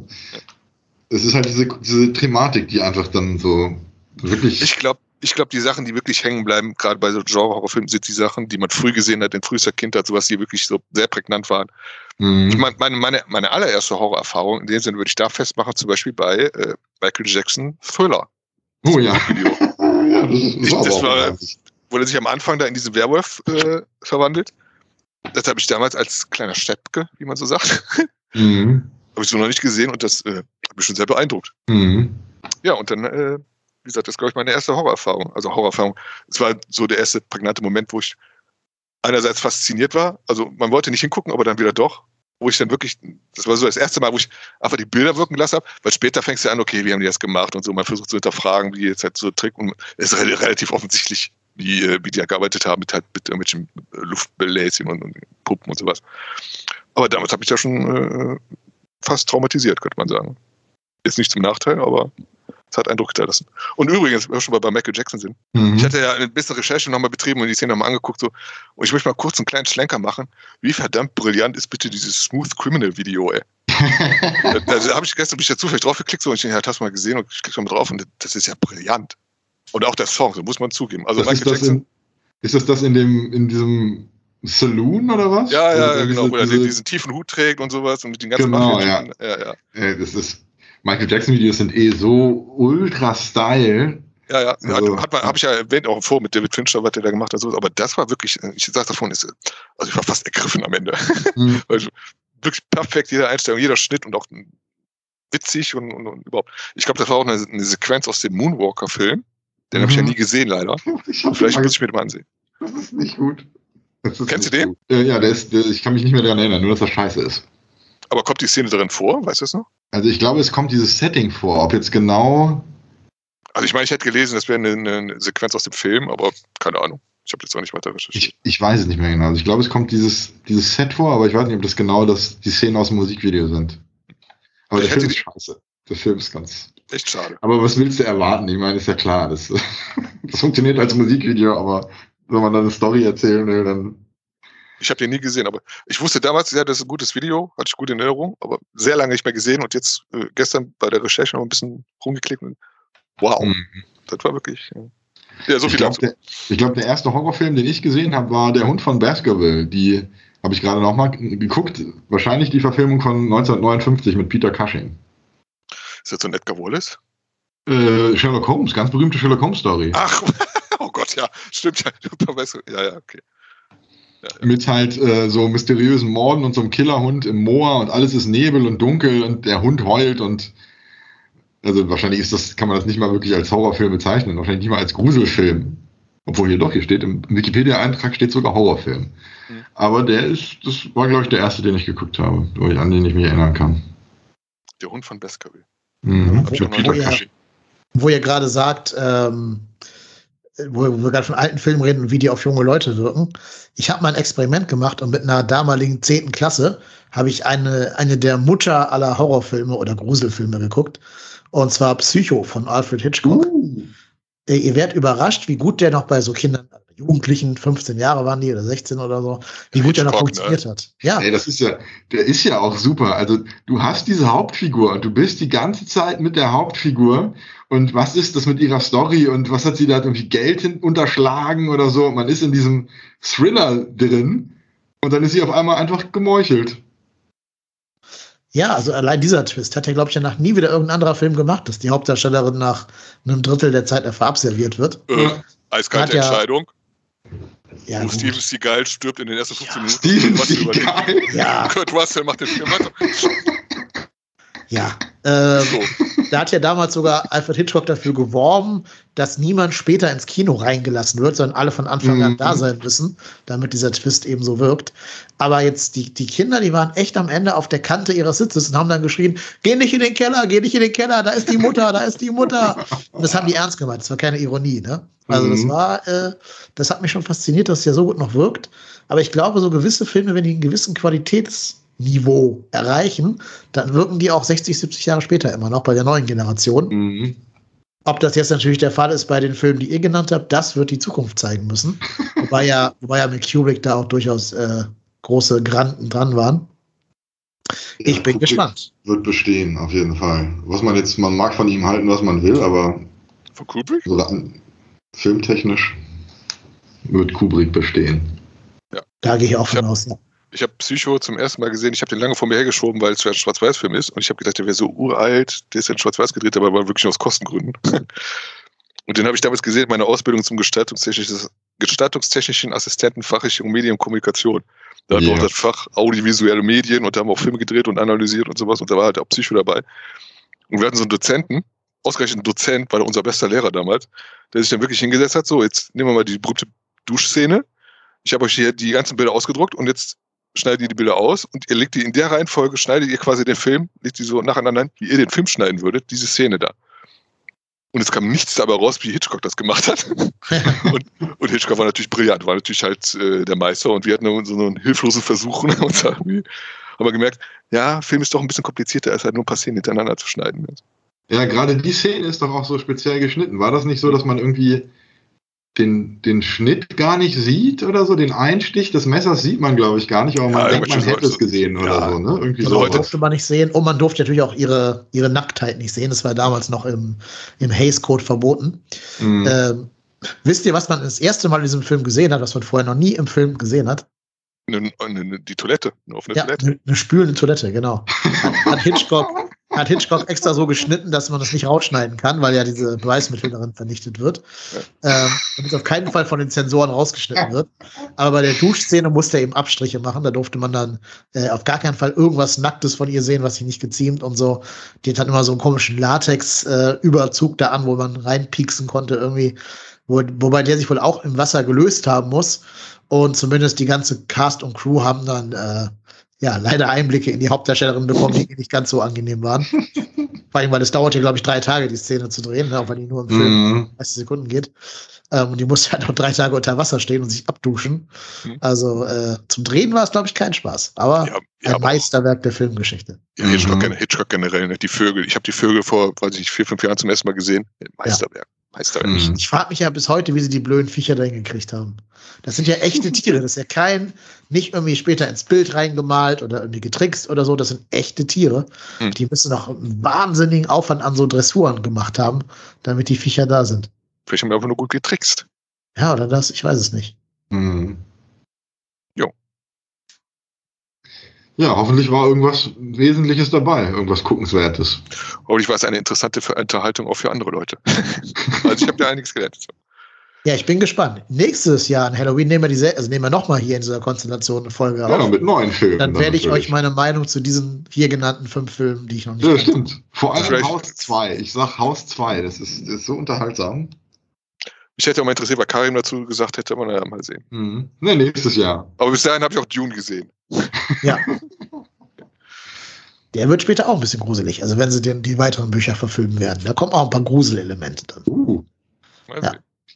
es ist halt diese, diese Thematik, die einfach dann so wirklich. Ich glaube, ich glaub, die Sachen, die wirklich hängen bleiben, gerade bei so Genre-Horrorfilmen, sind die Sachen, die man früh gesehen hat, in frühester Kindheit, sowas, die wirklich so sehr prägnant waren. Mhm. Ich meine, meine, meine, meine allererste Horrorerfahrung, in dem Sinne würde ich da festmachen, zum Beispiel bei äh, Michael Jackson Thriller. oh ja. [LAUGHS] Ja das, ist- Ich- das war-. Wo er sich am Anfang da in diesen Werwolf äh, verwandelt. Das habe ich damals als kleiner Steppke, wie man so sagt, [LAUGHS] Mhm. habe ich so noch nicht gesehen und das äh, hat mich schon sehr beeindruckt. Mhm. Ja, und dann, äh, wie gesagt, das ist, glaube ich, meine erste Horrorerfahrung. Also Horrorerfahrung. Es war so der erste prägnante Moment, wo ich einerseits fasziniert war. Also man wollte nicht hingucken, aber dann wieder doch. Wo ich dann wirklich, das war so das erste Mal, wo ich einfach die Bilder wirken lassen habe, weil später fängst du an, okay, wie haben die das gemacht und so. Man versucht zu hinterfragen, wie jetzt halt so Trick und es ist re- relativ offensichtlich, wie, äh, wie die da gearbeitet haben mit halt mit irgendwelchen äh, Luftbläschen und, und Puppen und sowas. Aber damals habe ich da schon äh, fast traumatisiert, könnte man sagen. Ist nicht zum Nachteil, aber es hat Eindruck hinterlassen. Und übrigens, wenn wir schon mal bei Michael Jackson sind, Mhm. ich hatte ja eine bisschen Recherche nochmal betrieben und die Szene nochmal angeguckt. So. Und ich möchte mal kurz einen kleinen Schlenker machen. Wie verdammt brillant ist bitte dieses Smooth Criminal Video, ey. [LAUGHS] da da habe ich gestern bin ich ja zufällig drauf geklickt so, und ich denke, ja, hast du mal gesehen und ich klicke mal drauf und das ist ja brillant. Und auch der Song, so muss man zugeben. Also das ist, das in, ist das das in dem in diesem Saloon oder was? ja, ja, Also genau. diese- Oder diese- diesen tiefen Hut trägt und sowas und mit den ganzen Genau, Mafia- ja, ja. Ey, das ist Michael Jackson Videos sind eh so ultra Style. Ja, ja, Also- hat, man, habe ich ja erwähnt, auch vor mit David Fincher, was der da gemacht hat, so, aber das war wirklich, ich sag davon, ist, also ich war fast ergriffen am Ende. Mhm. [LAUGHS] Also wirklich perfekt, jede Einstellung, jeder Schnitt und auch witzig und, und, und überhaupt. Ich glaube, das war auch eine, eine Sequenz aus dem Moonwalker-Film. Den habe ich ja Mhm. nie gesehen, leider. [LAUGHS] Vielleicht muss ich mir den mal ansehen. Das ist nicht gut. Das ist Kennst nicht du den? Gut. Äh, ja, der ist, der, ich kann mich nicht mehr daran erinnern, nur dass er scheiße ist. Aber kommt die Szene darin vor? Weißt du das noch? Also ich glaube, es kommt dieses Setting vor. Ob jetzt genau. Also ich meine, ich hätte gelesen, das wäre eine, eine Sequenz aus dem Film, aber keine Ahnung. Ich habe jetzt auch nicht weiter recherchiert. Ich, ich weiß es nicht mehr genau. Also ich glaube, es kommt dieses, dieses Set vor, aber ich weiß nicht, ob das genau das, die Szenen aus dem Musikvideo sind. Aber Ich der Film ist scheiße. Der Film ist ganz. Echt schade. Aber was willst du erwarten? Ich meine, ist ja klar. Das, [LAUGHS] das funktioniert als Musikvideo, aber wenn man dann eine Story erzählen will, dann. Ich habe den nie gesehen, aber ich wusste damals, ja, das ist ein gutes Video, hatte ich gut in Erinnerung, aber sehr lange nicht mehr gesehen und jetzt äh, gestern bei der Recherche noch ein bisschen rumgeklickt und wow, Mhm. das war wirklich. Ja, ja so ich viel glaube, der, ich glaub, der erste Horrorfilm, den ich gesehen habe, war Der Hund von Baskerville. Die habe ich gerade nochmal geguckt. Wahrscheinlich die Verfilmung von 1959 mit Peter Cushing. Ist das so ein Edgar Wallace? Äh, Sherlock Holmes, ganz berühmte Sherlock Holmes Story. Ach, [LAUGHS] oh Gott, ja, stimmt ja. Ja, ja, okay. Ja, ja. Mit halt äh, so mysteriösen Morden und so einem Killerhund im Moor und alles ist Nebel und dunkel und der Hund heult und also wahrscheinlich ist das, kann man das nicht mal wirklich als Horrorfilm bezeichnen, wahrscheinlich nicht mal als Gruselfilm. Obwohl hier doch, hier steht im Wikipedia-Eintrag steht sogar Horrorfilm. Mhm. Aber der ist, das war glaube ich der erste, den ich geguckt habe, an den ich mich erinnern kann. Der Hund von Baskerville. Mhm. Wo- wo ihr-. Wo ihr gerade sagt, ähm, wo wir gerade von alten Filmen reden und wie die auf junge Leute wirken. Ich habe mal ein Experiment gemacht und mit einer damaligen 10. Klasse habe ich eine, eine der Mutter aller Horrorfilme oder Gruselfilme geguckt. Und zwar Psycho von Alfred Hitchcock. Uh. Äh, Ihr werdet überrascht, wie gut der noch bei so Kindern, Jugendlichen, 15 Jahre waren die oder 16 oder so, wie gut der noch Hitchcock, ne? funktioniert hat. Ja, Ey, das ist ja, der ist ja auch super. Also du hast diese Hauptfigur und du bist die ganze Zeit mit der Hauptfigur. Und was ist das mit ihrer Story und was hat sie da irgendwie Geld unterschlagen oder so? Man ist in diesem Thriller drin und dann ist sie auf einmal einfach gemeuchelt. Ja, also allein dieser Twist hat ja, glaube ich, danach nie wieder irgendein anderer Film gemacht, dass die Hauptdarstellerin nach einem Drittel der Zeit verabserviert wird. Äh, Ja. eiskalte ja- Entscheidung. Ja, Wo gut. Steven Seagal stirbt in den ersten 15 Minuten. Steven. Seagal. ja, Kurt Russell macht den Film weiter. Ja. Ähm. Da hat ja damals sogar Alfred Hitchcock dafür geworben, dass niemand später ins Kino reingelassen wird, sondern alle von Anfang an Mhm. da sein müssen, damit dieser Twist eben so wirkt. Aber jetzt die, die Kinder, die waren echt am Ende auf der Kante ihres Sitzes und haben dann geschrien, geh nicht in den Keller, geh nicht in den Keller, da ist die Mutter, da ist die Mutter. Und das haben die ernst gemeint, das war keine Ironie, ne? Also das Mhm. war, äh, das hat mich schon fasziniert, dass es ja so gut noch wirkt. Aber ich glaube, so gewisse Filme, wenn die einen gewissen Qualitätsniveau erreichen, dann wirken die auch 60, 70 Jahre später immer noch bei der neuen Generation. Mhm. Ob das jetzt natürlich der Fall ist bei den Filmen, die ihr genannt habt, das wird die Zukunft zeigen müssen. [LAUGHS] wobei, ja, wobei ja mit Kubrick da auch durchaus äh, große Granden dran waren. Ich Ja, bin Kubrick gespannt. Wird bestehen, auf jeden Fall. Was man jetzt, man mag von ihm halten, was man will, aber Von Kubrick? so rein filmtechnisch wird Kubrick bestehen. Da gehe ich auch Ich von hab- aus. Ja. Ich habe Psycho zum ersten Mal gesehen. Ich habe den lange vor mir hergeschoben, weil es ja ein Schwarz-Weiß-Film ist. Und ich habe gedacht, der wäre so uralt. Der ist ja in Schwarz-Weiß gedreht, aber war wirklich aus Kostengründen. [LAUGHS] Und den habe ich damals gesehen, meine Ausbildung zum gestaltungstechnischen, Assistenten Fachrichtung Medien Kommunikation. Da hatten wir auch das Fach audiovisuelle Medien und da haben wir auch Filme gedreht und analysiert und sowas. Und da war halt auch Psycho dabei. Und wir hatten so einen Dozenten, ausgerechnet ein Dozent, war unser bester Lehrer damals, der sich dann wirklich hingesetzt hat, so, jetzt nehmen wir mal die berühmte Duschszene. Ich habe euch hier die ganzen Bilder ausgedruckt und jetzt schneidet ihr die Bilder aus und ihr legt die in der Reihenfolge, schneidet ihr quasi den Film, legt die so nacheinander, wie ihr den Film schneiden würdet, diese Szene da. Und es kam nichts dabei raus, wie Hitchcock das gemacht hat. [LAUGHS] und, und Hitchcock war natürlich brillant, war natürlich halt äh, der Meister und wir hatten so einen hilflosen Versuch und uns irgendwie, haben wir gemerkt, ja, Film ist doch ein bisschen komplizierter, als halt nur ein paar Szenen hintereinander zu schneiden. Ja, gerade die Szene ist doch auch so speziell geschnitten. War das nicht so, dass man irgendwie den, den Schnitt gar nicht sieht oder so? Den Einstich des Messers sieht man, glaube ich, gar nicht, aber man Ja, denkt, man hätte es gesehen oder Ja. so, ne? Irgendwie Das Also durfte man nicht sehen. Und man durfte natürlich auch ihre, ihre Nacktheit nicht sehen. Das war damals noch im, im Hays Code verboten. Mhm. Ähm, wisst ihr, was man das erste Mal in diesem Film gesehen hat, was man vorher noch nie im Film gesehen hat? Eine, eine, die Toilette, eine offene Ja, Toilette. eine, eine spülende Toilette, genau. Hat, [LAUGHS] hat, Hitchcock, hat Hitchcock extra so geschnitten, dass man das nicht rausschneiden kann, weil ja diese Beweismittel darin vernichtet wird. Ähm, und es auf keinen Fall von den Sensoren rausgeschnitten wird. Aber bei der Duschszene musste er eben Abstriche machen. Da durfte man dann äh, auf gar keinen Fall irgendwas Nacktes von ihr sehen, was sich nicht geziemt und so. Die hat dann immer so einen komischen Latex-Überzug da an, wo man reinpieksen konnte irgendwie. Wo, wobei der sich wohl auch im Wasser gelöst haben muss. Und zumindest die ganze Cast und Crew haben dann äh, ja leider Einblicke in die Hauptdarstellerin bekommen, die nicht ganz so angenehm waren. [LAUGHS] Vor allem, weil es dauert ja, glaube ich, drei Tage, die Szene zu drehen, ne, auch wenn die nur im Film Mhm. 30 Sekunden geht. Ähm, und die musste halt noch drei Tage unter Wasser stehen und sich abduschen. Mhm. Also äh, zum Drehen war es, glaube ich, kein Spaß. Aber Ja, ja, ein aber Meisterwerk der Filmgeschichte. Ja, Hitchcock, Mhm. Hitchcock generell, ne? die Vögel. Ich habe die Vögel vor, weiß ich nicht, vier, fünf Jahren zum ersten Mal gesehen. Meisterwerk. Meisterwerk. Mhm. Ich frage mich ja bis heute, wie sie die blöden Viecher da hingekriegt haben. Das sind ja echte [LAUGHS] Tiere. Das ist ja kein, nicht irgendwie später ins Bild reingemalt oder irgendwie getrickst oder so. Das sind echte Tiere. Hm. Die müssen noch einen wahnsinnigen Aufwand an so Dressuren gemacht haben, damit die Viecher da sind. Vielleicht haben wir einfach nur gut getrickst. Ja, oder das? Ich weiß es nicht. Mhm. Ja, hoffentlich war irgendwas Wesentliches dabei, irgendwas Guckenswertes. Hoffentlich war es eine interessante Unterhaltung auch für andere Leute. [LAUGHS] also ich habe da einiges gelernt. Ja, ich bin gespannt. Nächstes Jahr an Halloween nehmen wir diese, also nehmen wir nochmal hier in dieser Konstellation eine Folge Ja, auf. mit neuen Filmen. Dann werde ich natürlich. euch meine Meinung zu diesen hier genannten fünf Filmen, die ich noch nicht Ja, kannte. stimmt. Vor allem Vielleicht- Haus 2. Ich sag Haus 2. Das ist, das ist so unterhaltsam. Mich hätte auch mal interessiert, was Karim dazu gesagt hätte, aber naja, mal sehen. Mhm. Ne, nächstes Jahr. Aber bis dahin habe ich auch Dune gesehen. Ja, Der wird später auch ein bisschen gruselig. Also wenn sie den, die weiteren Bücher verfilmen werden. Da kommen auch ein paar Gruselelemente dann. Uh. Ich.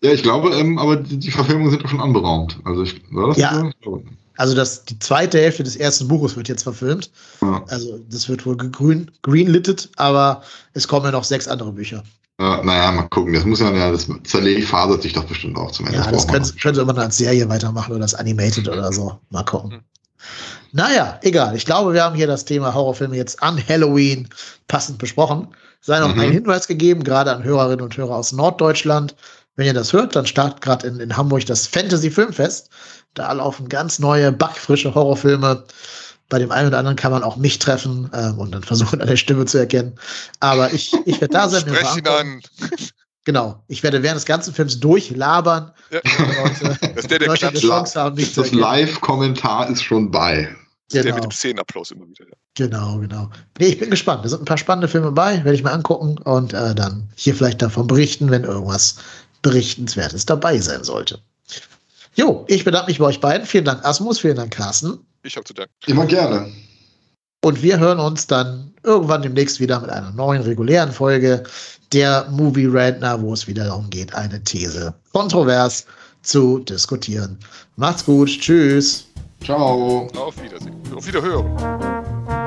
Ja, ich glaube, ähm, aber die, die Verfilmungen sind doch schon anberaumt. Also ich, war das Ja. so? Also das, die zweite Hälfte des ersten Buches wird jetzt verfilmt. Ja. Also das wird wohl green, greenlittet, aber es kommen ja noch sechs andere Bücher. Ja, naja, mal gucken. Das muss ja, ja das zerfasert sich doch bestimmt auch zum Ende. Ja, das man können, können sie immer noch als Serie weitermachen oder als Animated oder so. Mal gucken. Naja, egal. Ich glaube, wir haben hier das Thema Horrorfilme jetzt an Halloween passend besprochen. Sei noch Mhm. ein Hinweis gegeben, gerade an Hörerinnen und Hörer aus Norddeutschland. Wenn ihr das hört, dann startet gerade in, in Hamburg das Fantasy Filmfest. Da laufen ganz neue, backfrische Horrorfilme. Bei dem einen oder anderen kann man auch mich treffen ähm, und dann versuchen, [LAUGHS] an der Stimme zu erkennen. Aber ich, ich werde da [LAUGHS] sein. Sprech ihn an. Genau. Ich werde während des ganzen Films durchlabern. Ja. Leute, [LAUGHS] Das ist der, der Leute eine klatscht. Chance haben, mich zu Das. Live-Kommentar ist schon bei. Der Genau. mit dem Szenenapplaus immer wieder. Ja. Genau, genau. Nee, ich bin gespannt. Da sind ein paar spannende Filme bei, werde ich mir angucken und äh, dann hier vielleicht davon berichten, wenn irgendwas Berichtenswertes dabei sein sollte. Jo, ich bedanke mich bei euch beiden. Vielen Dank, Asmus, vielen Dank, Carsten. Ich habe zu danken. Immer gerne. Und wir hören uns dann irgendwann demnächst wieder mit einer neuen regulären Folge der Movie Rantner, wo es wieder darum geht, eine These kontrovers zu diskutieren. Macht's gut. Tschüss. Ciao. Auf Wiedersehen. Auf Wiederhören.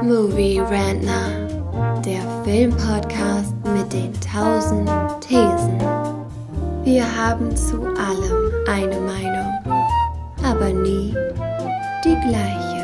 Movie Rantner, der Filmpodcast mit den tausend Thesen. Wir haben zu allem eine Meinung, aber nie die gleiche.